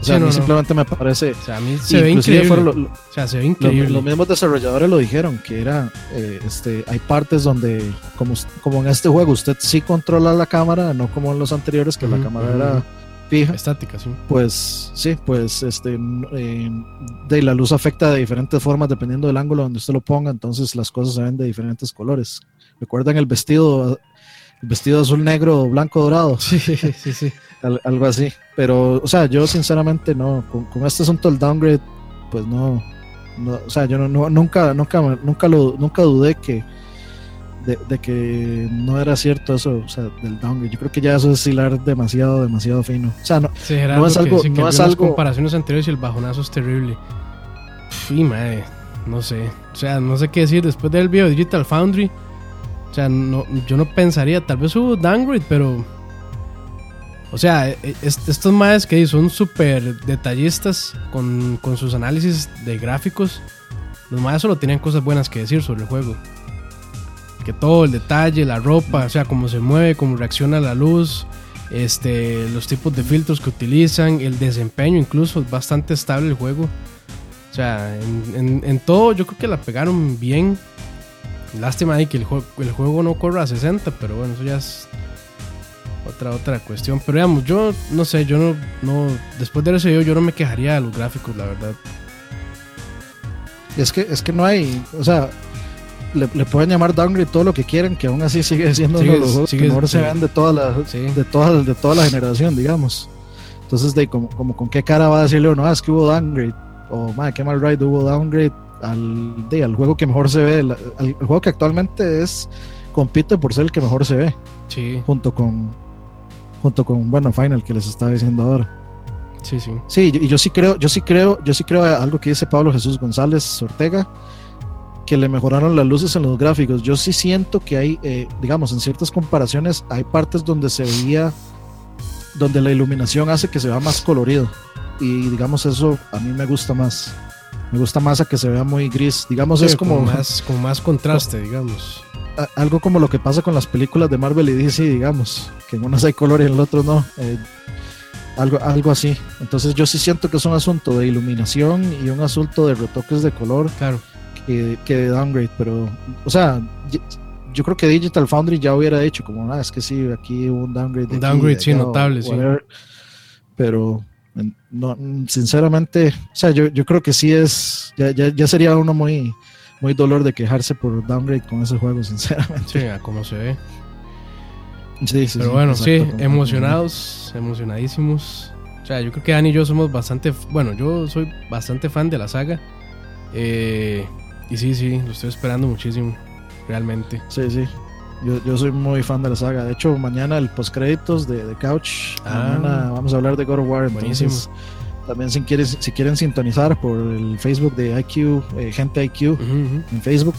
O sea, Sí, a mí no, simplemente me parece... O sea, a mí se ve increíble. lo- lo- o sea, se ve Lo- increíble. los mismos desarrolladores lo dijeron, que era, eh, este, hay partes donde, como, como en este juego, usted sí controla la cámara, no como en los anteriores, que la cámara era fija. Estática, sí. Pues sí, pues este, eh, de la luz afecta de diferentes formas dependiendo del ángulo donde usted lo ponga, entonces las cosas se ven de diferentes colores. ¿Recuerdan el vestido, el vestido azul, negro, blanco, dorado? Sí, sí, sí. (laughs) Al- algo así. Pero, o sea, yo sinceramente no, con, con este asunto del downgrade, pues no, no, o sea, yo no, no- nunca, nunca, nunca lo, nunca dudé que de, de que no era cierto eso, o sea, del downgrade. Yo creo que ya eso es hilar demasiado, demasiado fino. O sea, no, Sí, Gerardo, No es algo- no es algo- comparaciones anteriores y el bajonazo es terrible. Sí, madre, no sé. O sea, no sé qué decir. Después del video de Digital Foundry, o sea, no, yo no pensaría, tal vez hubo downgrade, pero. O sea, e- e- est- estos madres que son súper detallistas con, con sus análisis de gráficos, los madres solo tenían cosas buenas que decir sobre el juego. Que todo el detalle, la ropa, o sea, cómo se mueve, cómo reacciona la luz, este, los tipos de filtros que utilizan, el desempeño incluso, es bastante estable el juego. O sea, en, todo yo creo que la pegaron bien. Lástima ahí que el, juego, el juego no corra a 60, pero bueno, eso ya es otra otra cuestión. Pero digamos, yo no sé, yo no, no después de ese video yo no me quejaría de los gráficos, la verdad. Es que, es que no hay, o sea, le, pueden llamar downgrade todo lo que quieran, que aún así sigue siendo uno de los juegos que mejor se ven de toda la, de toda, de toda la generación, digamos. Entonces, de como, como con qué cara va a decirle uno, ah, es que hubo downgrade, o madre, qué mal ride hubo downgrade al, de, al juego que mejor se ve, al, juego que actualmente es, compite por ser el que mejor se ve. Sí. Junto con, junto con, bueno, Final que les estaba diciendo ahora. Sí, sí. Sí, y yo sí creo, yo sí creo, yo sí creo algo que dice Pablo Jesús González Ortega, que le mejoraron las luces en los gráficos. Yo sí siento que hay, eh, digamos, en ciertas comparaciones, hay partes donde se veía, donde la iluminación hace que se vea más colorido. Y digamos, eso a mí me gusta más. Me gusta más a que se vea muy gris. Digamos, es como, más, como más contraste, digamos. Algo como lo que pasa con las películas de Marvel y DC, digamos, que en unas hay color y en el otro no. Eh, algo, algo así. Entonces yo sí siento que es un asunto de iluminación y un asunto de retoques de color. Claro que, de downgrade, pero, o sea, yo creo que Digital Foundry ya hubiera dicho como, ah, es que sí, aquí hubo un downgrade. Un downgrade, sí, notable, sí. Pero, no, sinceramente, o sea, yo, yo creo que sí es, ya, ya, ya, sería uno muy, muy dolor de quejarse por downgrade con ese juego, (laughs) sinceramente. Sí, a cómo se ve. Sí, sí, Pero bueno, sí, emocionados, emocionadísimos. O sea, yo creo que Dani y yo somos bastante, bueno, yo soy bastante fan de la saga. Eh, y sí, sí, lo estoy esperando muchísimo, realmente. Sí, sí. Yo, yo soy muy fan de la saga. De hecho, mañana el postcréditos de, de Couch. Ah, mañana vamos a hablar de God of War. Buenísimo. también si quieren, si quieren sintonizar por el Facebook de IQ, eh, Gente IQ, en Facebook.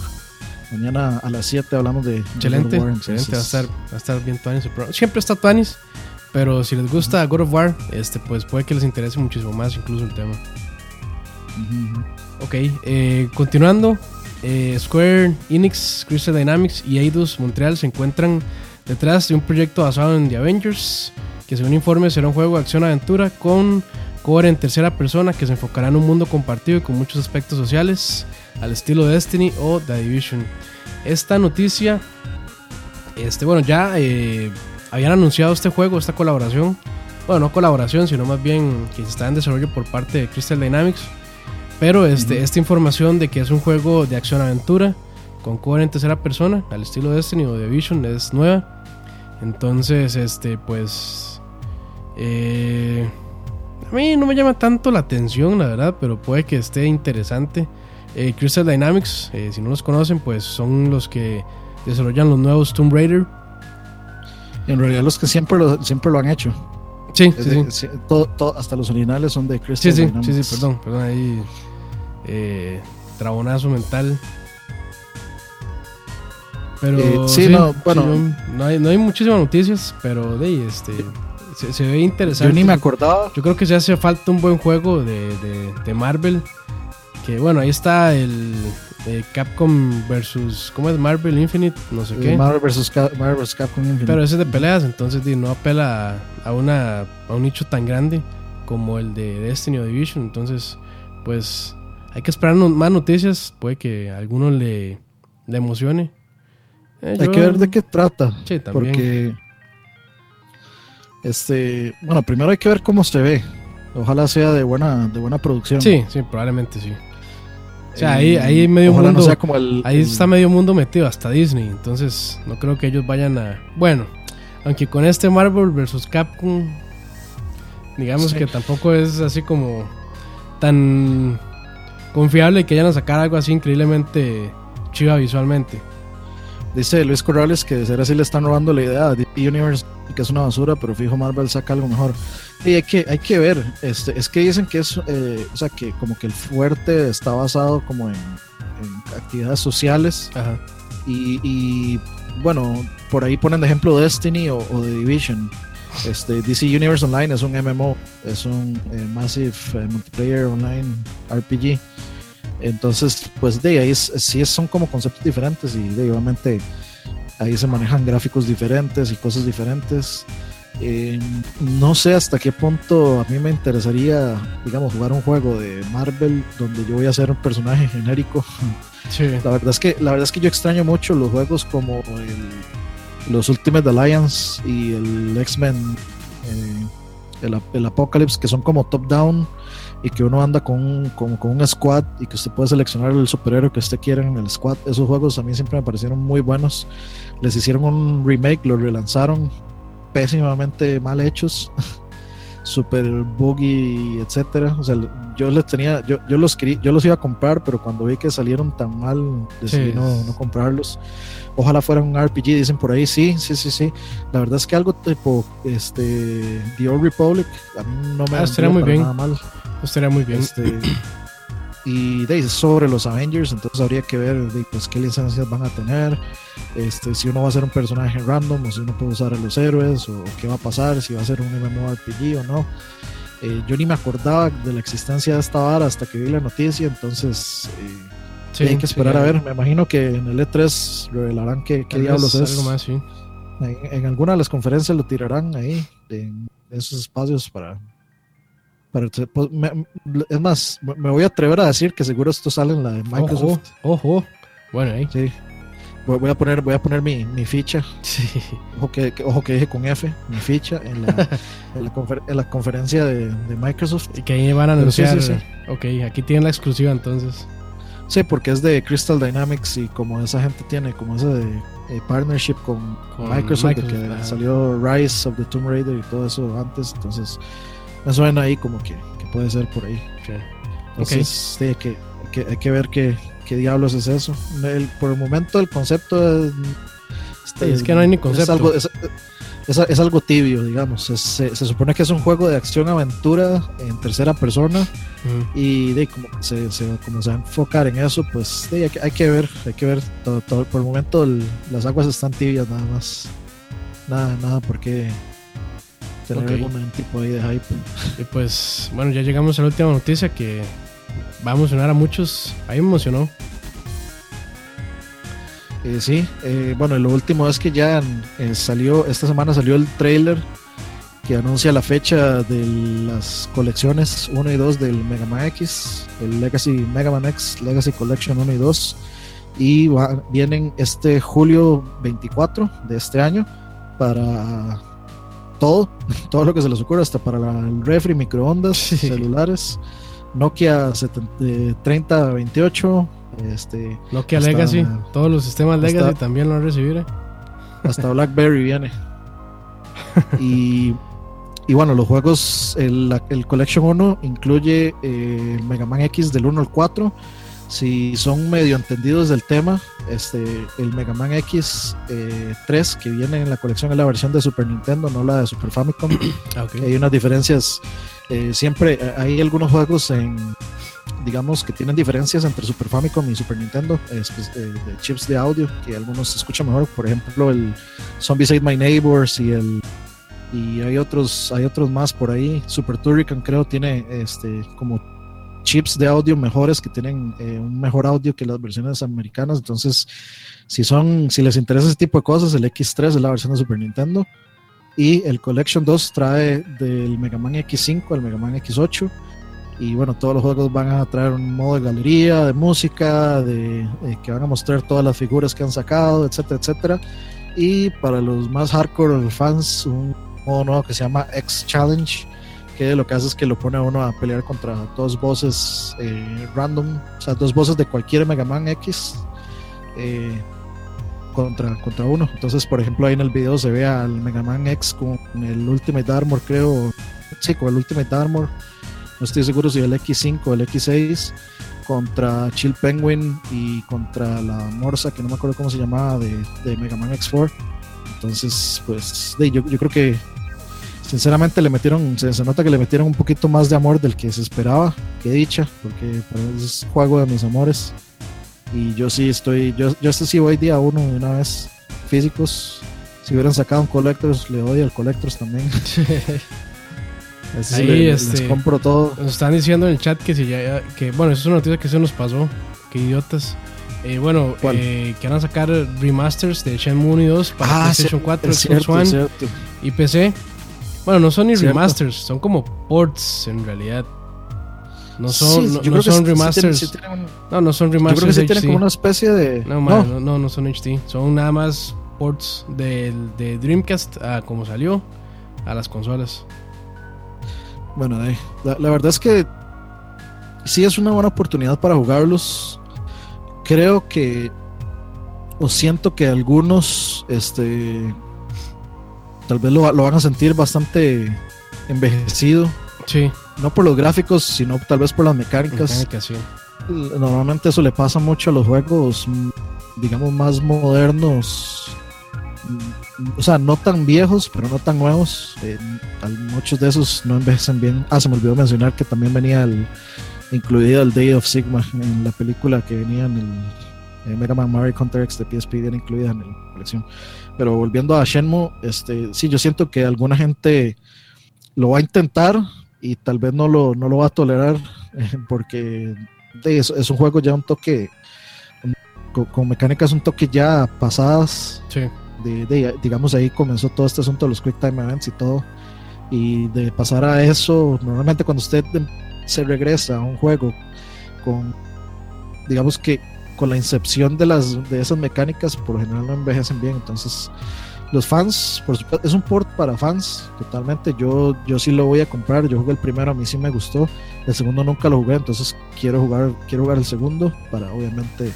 Mañana a las 7 hablamos de, excelente, God of War. Excelente, va a estar, va a estar bien Tuanis Siempre está Tuanis, pero si les gusta God of War, este, pues puede que les interese muchísimo más incluso el tema. Ok, eh, continuando, eh, Square Enix, Crystal Dynamics y Eidos Montreal se encuentran detrás de un proyecto basado en The Avengers, que según informe será un juego de acción-aventura con core en tercera persona que se enfocará en un mundo compartido y con muchos aspectos sociales, al estilo Destiny o The Division. Esta noticia, este, bueno, ya eh, habían anunciado este juego, esta colaboración, bueno, no colaboración, sino más bien que está en desarrollo por parte de Crystal Dynamics pero este, esta información de que es un juego de acción-aventura con core en tercera persona, al estilo Destiny o Division, es nueva. Entonces, este, pues. Eh, a mí no me llama tanto la atención, la verdad, pero puede que esté interesante. Eh, Crystal Dynamics, eh, si no los conocen, pues son los que desarrollan los nuevos Tomb Raider. En realidad, los que siempre lo, siempre lo han hecho. Sí, sí, sí. Todo, hasta los originales son de Crystal sí, sí, Sí, sí, perdón, perdón, ahí eh, trabonazo mental. Pero eh, sí, no, bueno, no, hay, no hay muchísimas noticias, pero de este se, ve interesante. Yo ni me acordaba. Yo creo que se hace falta un buen juego de, de, Marvel. Que bueno, ahí está el eh, Capcom versus. ¿Cómo es? Marvel Infinite, no sé qué. Marvel versus, Capcom Infinite. Pero ese es de peleas, entonces no apela a, una, a un nicho tan grande como el de Destiny o Division. Entonces, pues hay que esperar más noticias. Puede que a alguno le, le emocione. Eh, hay que ver de qué trata. Sí, también. Porque. Este. Bueno, primero hay que ver cómo se ve. Ojalá sea de buena, de buena producción. Sí, sí, probablemente sí. O sea, ahí, ahí medio mundo. ahí está medio mundo metido, hasta Disney. Entonces, no creo que ellos vayan a. Bueno, aunque con este Marvel vs. Capcom. Digamos que tampoco es así como. Tan confiable que vayan a sacar algo así increíblemente chiva visualmente. Dice Luis Corrales que de ser así le están robando la idea DC Universe, que es una basura, pero fijo Marvel saca algo mejor. Y hay que, hay que ver, este, es que dicen que es, eh, o sea, que como que el fuerte está basado como en, actividades sociales. Y, bueno, por ahí ponen de ejemplo Destiny o, o The Division. Este, DC Universe Online es un MMO, es un eh, Massive eh, Multiplayer Online RPG. Entonces, pues de ahí sí son como conceptos diferentes y de, obviamente ahí se manejan gráficos diferentes y cosas diferentes. Eh, no sé hasta qué punto a mí me interesaría, digamos, jugar un juego de Marvel donde yo voy a ser un personaje genérico. Sí. La verdad es que, la verdad es que yo extraño mucho los juegos como los Ultimate Alliance y el X-Men, eh, el, Apocalypse, que son como top-down y que uno anda con, con, con, un squad y que usted puede seleccionar el superhéroe que usted quiera en el squad. Esos juegos a mí siempre me parecieron muy buenos. Les hicieron un remake, lo relanzaron pésimamente mal hechos. (laughs) super buggy, etcétera. O sea, yo les tenía, yo, yo los quería, yo los iba a comprar, pero cuando vi que salieron tan mal, decidí Sí. no, no comprarlos. Ojalá fueran un RPG, dicen por ahí, sí, sí, sí, sí. La verdad es que algo tipo este The Old Republic, a mí no me Ah, estaría vendría muy para bien. nada mal. Estaría muy bien. Y de sobre los Avengers, entonces habría que ver de, pues, qué licencias van a tener, este, si uno va a ser un personaje random o si uno puede usar a los héroes o, qué va a pasar, si va a ser un MMORPG o no. Eh, yo ni me acordaba de la existencia de esta vara hasta que vi la noticia, entonces eh, Sí, hay que sí, esperar ya. a ver. Me imagino que en el E3 revelarán qué, qué diablos es. Algo más, sí. En, en alguna de las conferencias lo tirarán ahí, en esos espacios para... para pues, me- es más, me voy a atrever a decir que seguro esto sale en la de Microsoft. Ojo, ojo. Bueno, ahí. Sí. Voy voy a poner, voy a poner mi, mi ficha, Sí. ojo que, que- ojo que dije con F, mi ficha en la, (laughs) en la, confer- en la conferencia de, de Microsoft. Y que ahí van a Pero sí, anunciar. sí, Ok, aquí tienen la exclusiva entonces. Sí, porque es de Crystal Dynamics y como esa gente tiene como ese de, eh, partnership con, Con Microsoft, de Microsoft, que ajá. salió Rise of the Tomb Raider y todo eso antes, entonces me suena ahí como que, que puede ser por ahí. Sí. Entonces sí, hay, que, hay, que, hay que ver qué, qué diablos es eso. El- por el momento el concepto es... este, es que no hay ni Es concepto. algo, es, es- es algo tibio, digamos. Es- se, se supone que es un juego de acción-aventura en tercera persona Ujú. y de como se, se- como se va a enfocar en eso, pues de, hay, que, hay que ver, hay que ver todo, todo. Por el momento el- las aguas están tibias nada más. Nada, nada por qué tener Ok. algún tipo ahí de hype. Y pues, bueno, ya llegamos a la última noticia que va a emocionar a muchos. A mí me emocionó. Eh, sí, eh, bueno, lo último es que ya eh, salió, esta semana salió el trailer que anuncia la fecha de las colecciones 1 y 2 del Mega Man X, el Legacy Mega Man X Legacy Collection 1 y 2. Y va- vienen este julio 24 de este año para todo, (laughs) todo lo que se les ocurra, hasta para el refri, microondas, Sí. celulares, Nokia 70, eh, 3028, este, Nokia Hasta- Legacy, todos los sistemas hasta- Legacy también lo van a recibir. eh. hasta BlackBerry viene. (laughs) Y, y bueno, los juegos, el, el Collection 1 incluye eh, el Mega Man X del 1 al 4. Si son medio entendidos del tema, este, el Mega Man X eh, 3 que viene en la colección es la versión de Super Nintendo, no la de Super Famicom. (coughs) Ah, ok. Hay unas diferencias. eh, siempre eh, hay algunos juegos en, digamos, que tienen diferencias entre Super Famicom y Super Nintendo, eh, eh, de chips de audio, que algunos se escuchan mejor. Por ejemplo, el Zombies Ate My Neighbors y el y hay otros, hay otros más por ahí. Super Turrican creo tiene este como chips de audio mejores que tienen eh, un mejor audio que las versiones americanas. Entonces, si son, si les interesa ese tipo de cosas, el X3 es la versión de Super Nintendo. Y el Collection 2 trae del Mega Man X5 al Mega Man X8. Y bueno, todos los juegos van a traer un modo de galería, de música, de, eh, que van a mostrar todas las figuras que han sacado, etcétera, etcétera. Y para los más hardcore fans, un modo nuevo que se llama X Challenge, que lo que hace es que lo pone a uno a pelear contra dos bosses eh, random, o sea, dos bosses de cualquier Mega Man X. eh, contra, contra uno. Entonces, por ejemplo, ahí en el video se ve al Mega Man X con el Ultimate Armor, creo. Sí, con el Ultimate Armor. No estoy seguro si el X5 o el X6 contra Chill Penguin y contra la Morsa, que no me acuerdo cómo se llamaba, de, de Mega Man X4. Entonces, pues, yo, yo creo que sinceramente le metieron, se, se nota que le metieron un poquito más de amor del que se esperaba, que dicha, porque es juego de mis amores. Y yo sí estoy, yo, yo este sí voy día uno de una vez, físicos. Si hubieran sacado un Collectors, le doy al Collectors también. (laughs) Ese sí Ahí, le- este- les compro todo. Nos están diciendo en el chat que si ya, que bueno, eso es una noticia que se nos pasó, que idiotas. Eh, bueno, eh, que van a sacar remasters de Shenmue 1 y 2 para Ah, PlayStation sí, 4, es Xbox One y PC. Bueno, no son ni Cierto. remasters, son como ports en realidad. No son, Sí, no, yo no creo que son sí- sí tienen- remasters. sí tienen un- no, no son yo creo que remasters sí tienen como una especie de. No, man, no, no, no son HD. Son nada más ports de, Dreamcast a como salió a las consolas. Bueno, la, la verdad es que sí es una buena oportunidad para jugarlos. Creo que o siento que algunos este tal vez lo, lo van a sentir bastante envejecido, Sí, no por los gráficos, sino tal vez por las mecánicas. mecánica, sí. Normalmente eso le pasa mucho a los juegos, digamos, más modernos. O sea, no tan viejos, pero no tan nuevos. Eh, muchos de esos no envejecen bien. Ah, se me olvidó mencionar que también venía el, incluido el Day of Sigma en la película que venía en el en Mega Man Mario Counter X de PSP, viene incluida en la colección. Pero volviendo a Shenmue, este, sí, yo siento que alguna gente lo va a intentar y tal vez no lo, no lo va a tolerar eh, porque es, es un juego ya un toque con, con mecánicas un toque ya pasadas. Sí, de, de- digamos ahí comenzó todo este asunto de los quick time events y todo. Y de pasar a eso normalmente cuando usted se regresa a un juego con digamos que con la incepción de las de esas mecánicas por lo general no envejecen bien entonces los fans por supuesto es un port para fans totalmente yo yo sí lo voy a comprar yo jugué el primero a mí sí me gustó el segundo nunca lo jugué entonces quiero jugar quiero jugar el segundo para obviamente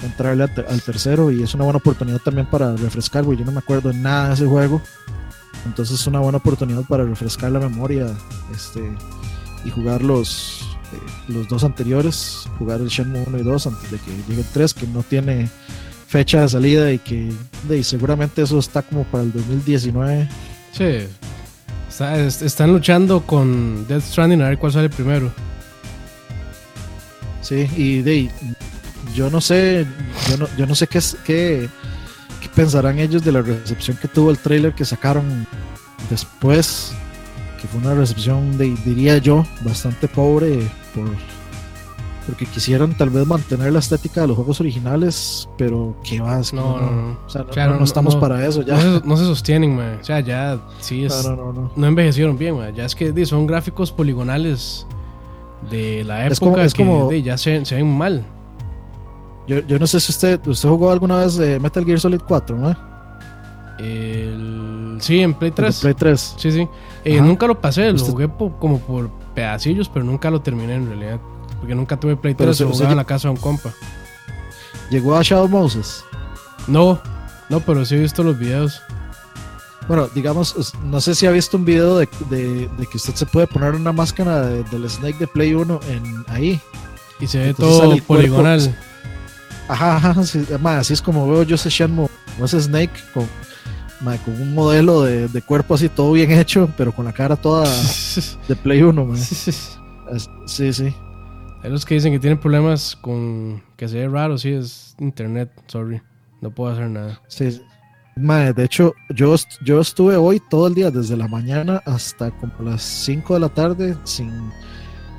entrarle al, ter- al tercero y es una buena oportunidad también para refrescar, güey. Yo no me acuerdo nada de ese juego. Entonces es una buena oportunidad para refrescar la memoria este, y jugar los, eh, los dos anteriores, jugar el Shenmue 1 y 2 antes de que llegue el 3, que no tiene fecha de salida y que de, y seguramente eso está como para el 2019. sí. Está- est- están luchando con Death Stranding a ver cuál sale primero. Sí, y de yo no sé, yo no, yo no sé qué, qué, qué pensarán ellos de la recepción que tuvo el trailer que sacaron después, fue una recepción, de, diría yo, bastante pobre por, porque quisieron tal vez mantener la estética de los juegos originales, pero qué que No, no, no. O sea, no, estamos no- para eso ya. No se, no se sostienen, man. O sea, ya sí es. No, no, no, no. no envejecieron bien, man. ya es que son gráficos poligonales de la época Es como- es que como- ya se, se ven mal. Yo, yo no sé si usted, usted jugó alguna vez eh, Metal Gear Solid 4, ¿no? El, sí, en Play El de 3. Play 3. Sí, sí. Eh, nunca lo pasé, lo jugué po- como por pedacillos, pero nunca lo terminé en realidad. Porque nunca tuve Play Pero 3 se- o se- jugaba en la casa de un compa. Llegó a Shadow Moses. No, no, pero sí he visto los videos. Bueno, digamos, no sé si ha visto un video de, de- de que usted se puede poner una máscara de- del Snake de Play 1 en ahí. Y se ve Entonces todo cuerpo, poligonal. Ajá, ajá, sí, ma, así es como veo yo ese Shenmue, ese Snake con, ma, con un modelo de, de cuerpo así todo bien hecho, pero con la cara toda (laughs) de Play 1. ma. (laughs) Es- Sí, sí. Hay los que dicen que tienen problemas con que se ve raro, sí, es internet, sorry. No puedo hacer nada. sí. Ma, de hecho, yo, yo estuve hoy todo el día, desde la mañana hasta como las 5 de la tarde, sin,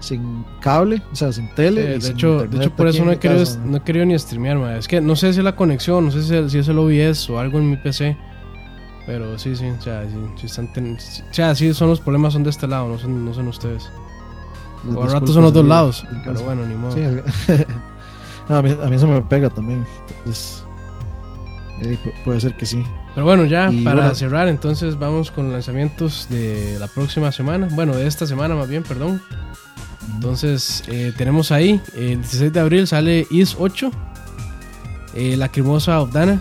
sin cable, o sea, sin tele. Sí, de, sin hecho, de hecho, por eso no he, querido, casa, no he querido ni streamear, ma. Es que no sé si es la conexión, no sé si, si es el OBS o algo en mi PC. Pero sí, sí, o sea, sí, sí están ten- sí, o sea, sí son los problemas son de este lado, no son, no son ustedes. Las O al rato son los dos lados. Pero bueno, ni modo. Sí, (laughs) no, a, mí, a mí se me pega también. Entonces, eh, pu- puede ser que sí. Pero bueno, ya Y para bueno. cerrar, entonces vamos con lanzamientos de la próxima semana. Bueno, de esta semana más bien, perdón. Entonces, eh, tenemos ahí, el 16 de abril sale Is 8, eh, La Crimosa Obdana.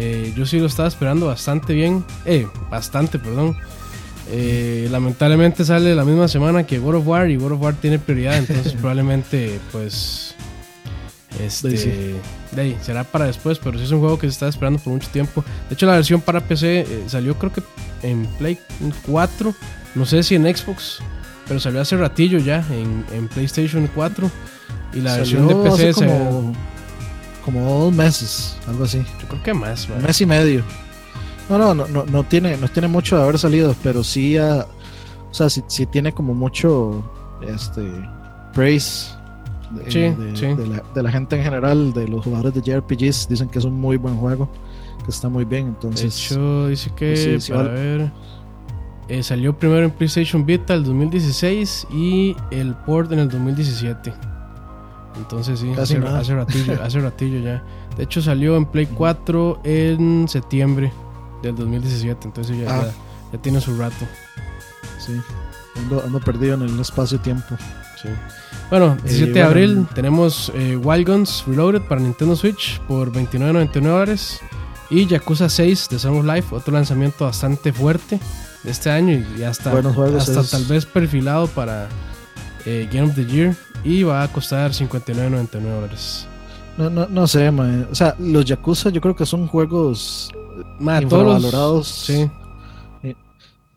Eh, yo sí lo estaba esperando bastante bien, eh, bastante, perdón. Eh, lamentablemente sale la misma semana que God of War y God of War tiene prioridad, entonces (laughs) probablemente, pues, este, Sí, sí. de ahí, será para después, pero sí es un juego que se está esperando por mucho tiempo. De hecho, la versión para PC eh, salió creo que en Play 4, no sé si en Xbox, pero salió hace ratillo ya en, en PlayStation 4 y la Salió versión de PC se- como, dos meses, algo así. yo creo que más, man. Un mes y medio. No, no, no, no, no tiene, no tiene mucho de haber salido, pero sí, ah, o sea, sí, sí tiene como mucho, este, praise de, Sí, de- sí. de la, de la gente en general, de los jugadores de JRPGs, dicen que es un muy buen juego, que está muy bien. De Entonces, hecho, dice que, sí, para vale. ver, eh, salió primero en PlayStation Vita el 2016 y el port en el 2017. Entonces sí, Casi hace, nada. hace ratillo, (laughs) hace ratillo ya. De hecho salió en Play 4 en septiembre del 2017, entonces ya, Ah. ya, ya tiene su rato. sí, ando, ando perdido en el espacio-tiempo. Sí. Bueno, 17 de bueno, abril tenemos eh, Wild Guns Reloaded para Nintendo Switch por 29.99 dólares. Y Yakuza 6 de Song of Life, otro lanzamiento bastante fuerte de este año y, hasta, hasta tal vez perfilado para eh, Game of the Year. Y va a costar 59.99 dólares. No, no, no sé, mae. o sea, los Yakuza yo creo que son juegos todos los- infravalorados. Sí,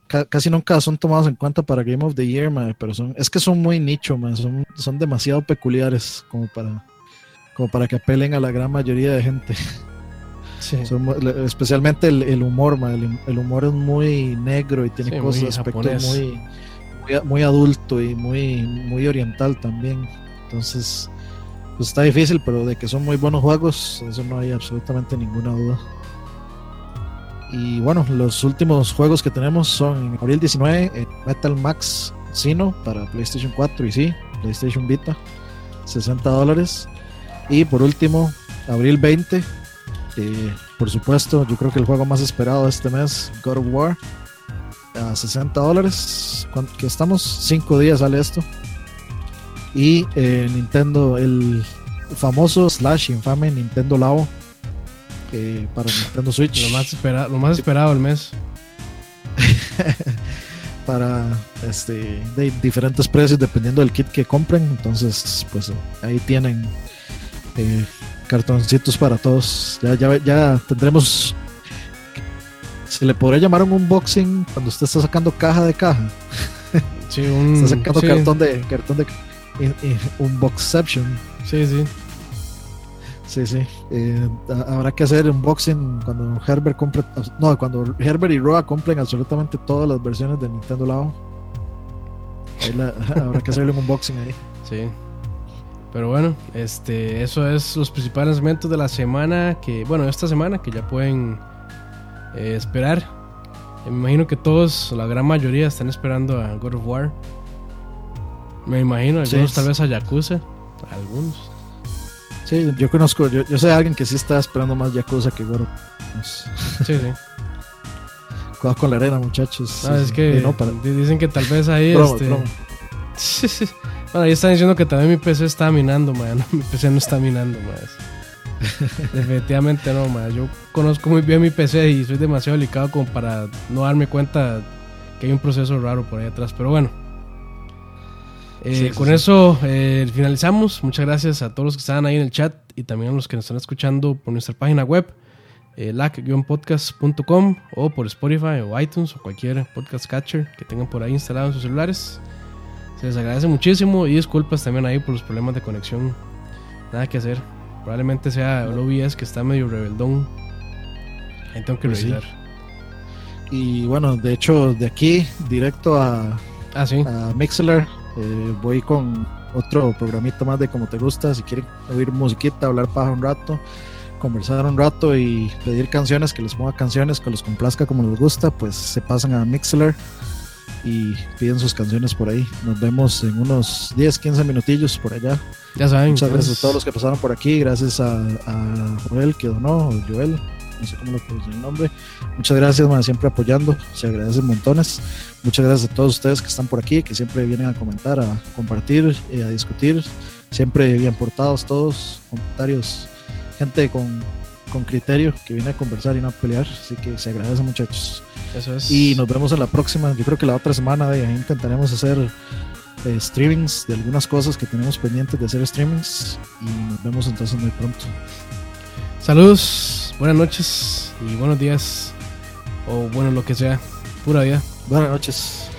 Ca- casi nunca son tomados en cuenta para Game of the Year, mae, pero son, es que son muy nicho, mae, son, son demasiado peculiares como para, como para que apelen a la gran mayoría de gente. (laughs) sí. Son especialmente el, el humor, mae, el, el humor es muy negro y tiene Sí, cosas, muy aspectos japonés. muy, muy, adulto y muy, muy oriental también. Entonces, pues está difícil, pero de que son muy buenos juegos, eso no hay absolutamente ninguna duda. Y bueno, los últimos juegos que tenemos son en abril 19, eh, Metal Max Sino para PlayStation 4 y sí, PlayStation Vita, 60 dólares. Y por último, abril 20, eh, por supuesto, yo creo que el juego más esperado de este mes, God of War, a 60 dólares. ¿Cuánto que estamos? 5 días sale esto. Y eh, Nintendo, el famoso slash infame Nintendo Labo eh, para Nintendo Switch. Lo más, espera- lo más esperado del mes. (laughs) para este de diferentes precios dependiendo del kit que compren entonces pues ahí tienen eh, cartoncitos para todos ya, ya, ya tendremos se le podría llamar un unboxing cuando usted está sacando caja de caja Sí, un. (laughs) está sacando sí, cartón de cartón de in- in- unboxception Sí, sí. sí sí Eh, ha- habrá que hacer unboxing cuando Herbert compre no cuando Herbert y Roa compren absolutamente todas las versiones de Nintendo Labo Ahí la- (laughs) habrá que hacerle un unboxing ahí Sí. Pero bueno, este, eso es los principales lanzamientos de la semana que, bueno, esta semana que ya pueden eh, esperar. Me imagino que todos, la gran mayoría, están esperando a God of War. Me imagino, algunos Sí. tal vez a Yakuza. Algunos. Sí, yo conozco, yo, yo sé de alguien que sí está esperando más Yakuza que Goro. Sí, sí. (laughs) cuidado con la arena, muchachos. No, Sí, es que no, para- di- dicen que tal vez ahí. este. (laughs) Bueno, ahí están diciendo que también mi PC está minando, man. (laughs) Mi PC no está minando, man. (laughs) Definitivamente no, man. Yo conozco muy bien mi PC y soy demasiado delicado como para no darme cuenta que hay un proceso raro por ahí atrás. Pero bueno. Eh, Sí, sí, con sí. eso eh, finalizamos. Muchas gracias a todos los que estaban ahí en el chat y también a los que nos están escuchando por nuestra página web, eh, lac-podcast.com o por Spotify o iTunes o cualquier podcast catcher que tengan por ahí instalado en sus celulares. Se les agradece muchísimo y disculpas también ahí por los problemas de conexión. Nada que hacer. Probablemente sea el OBS que está medio rebeldón. Ahí tengo que Pues sí. revisar. Y bueno, de hecho, de aquí directo a, Ah, sí. a Mixler, eh, voy con otro programita más de como te gusta. Si quieren oír musiquita, hablar paja un rato, conversar un rato y pedir canciones, que les ponga canciones que los complazca como les gusta, pues se pasan a Mixler y piden sus canciones por ahí. Nos vemos en unos 10, 15 minutillos por allá. Ya saben. Muchas gracias entonces, a todos los que pasaron por aquí, gracias a, a Joel que donó, o Joel, no sé cómo lo pronuncia el nombre. Muchas gracias, man, siempre apoyando, se agradecen montones. Muchas gracias a todos ustedes que están por aquí, que siempre vienen a comentar, a compartir, eh, a discutir. Siempre bien portados todos, comentarios, gente con, con criterio que viene a conversar y no a pelear. Así que se agradece, muchachos. Eso es. Y nos vemos en la próxima. Yo creo que la otra semana de ahí intentaremos hacer eh, streamings de algunas cosas que tenemos pendientes de hacer streamings. Y nos vemos entonces muy pronto. Saludos, buenas noches y buenos días. O bueno, lo que sea. Pura vida. Buenas noches.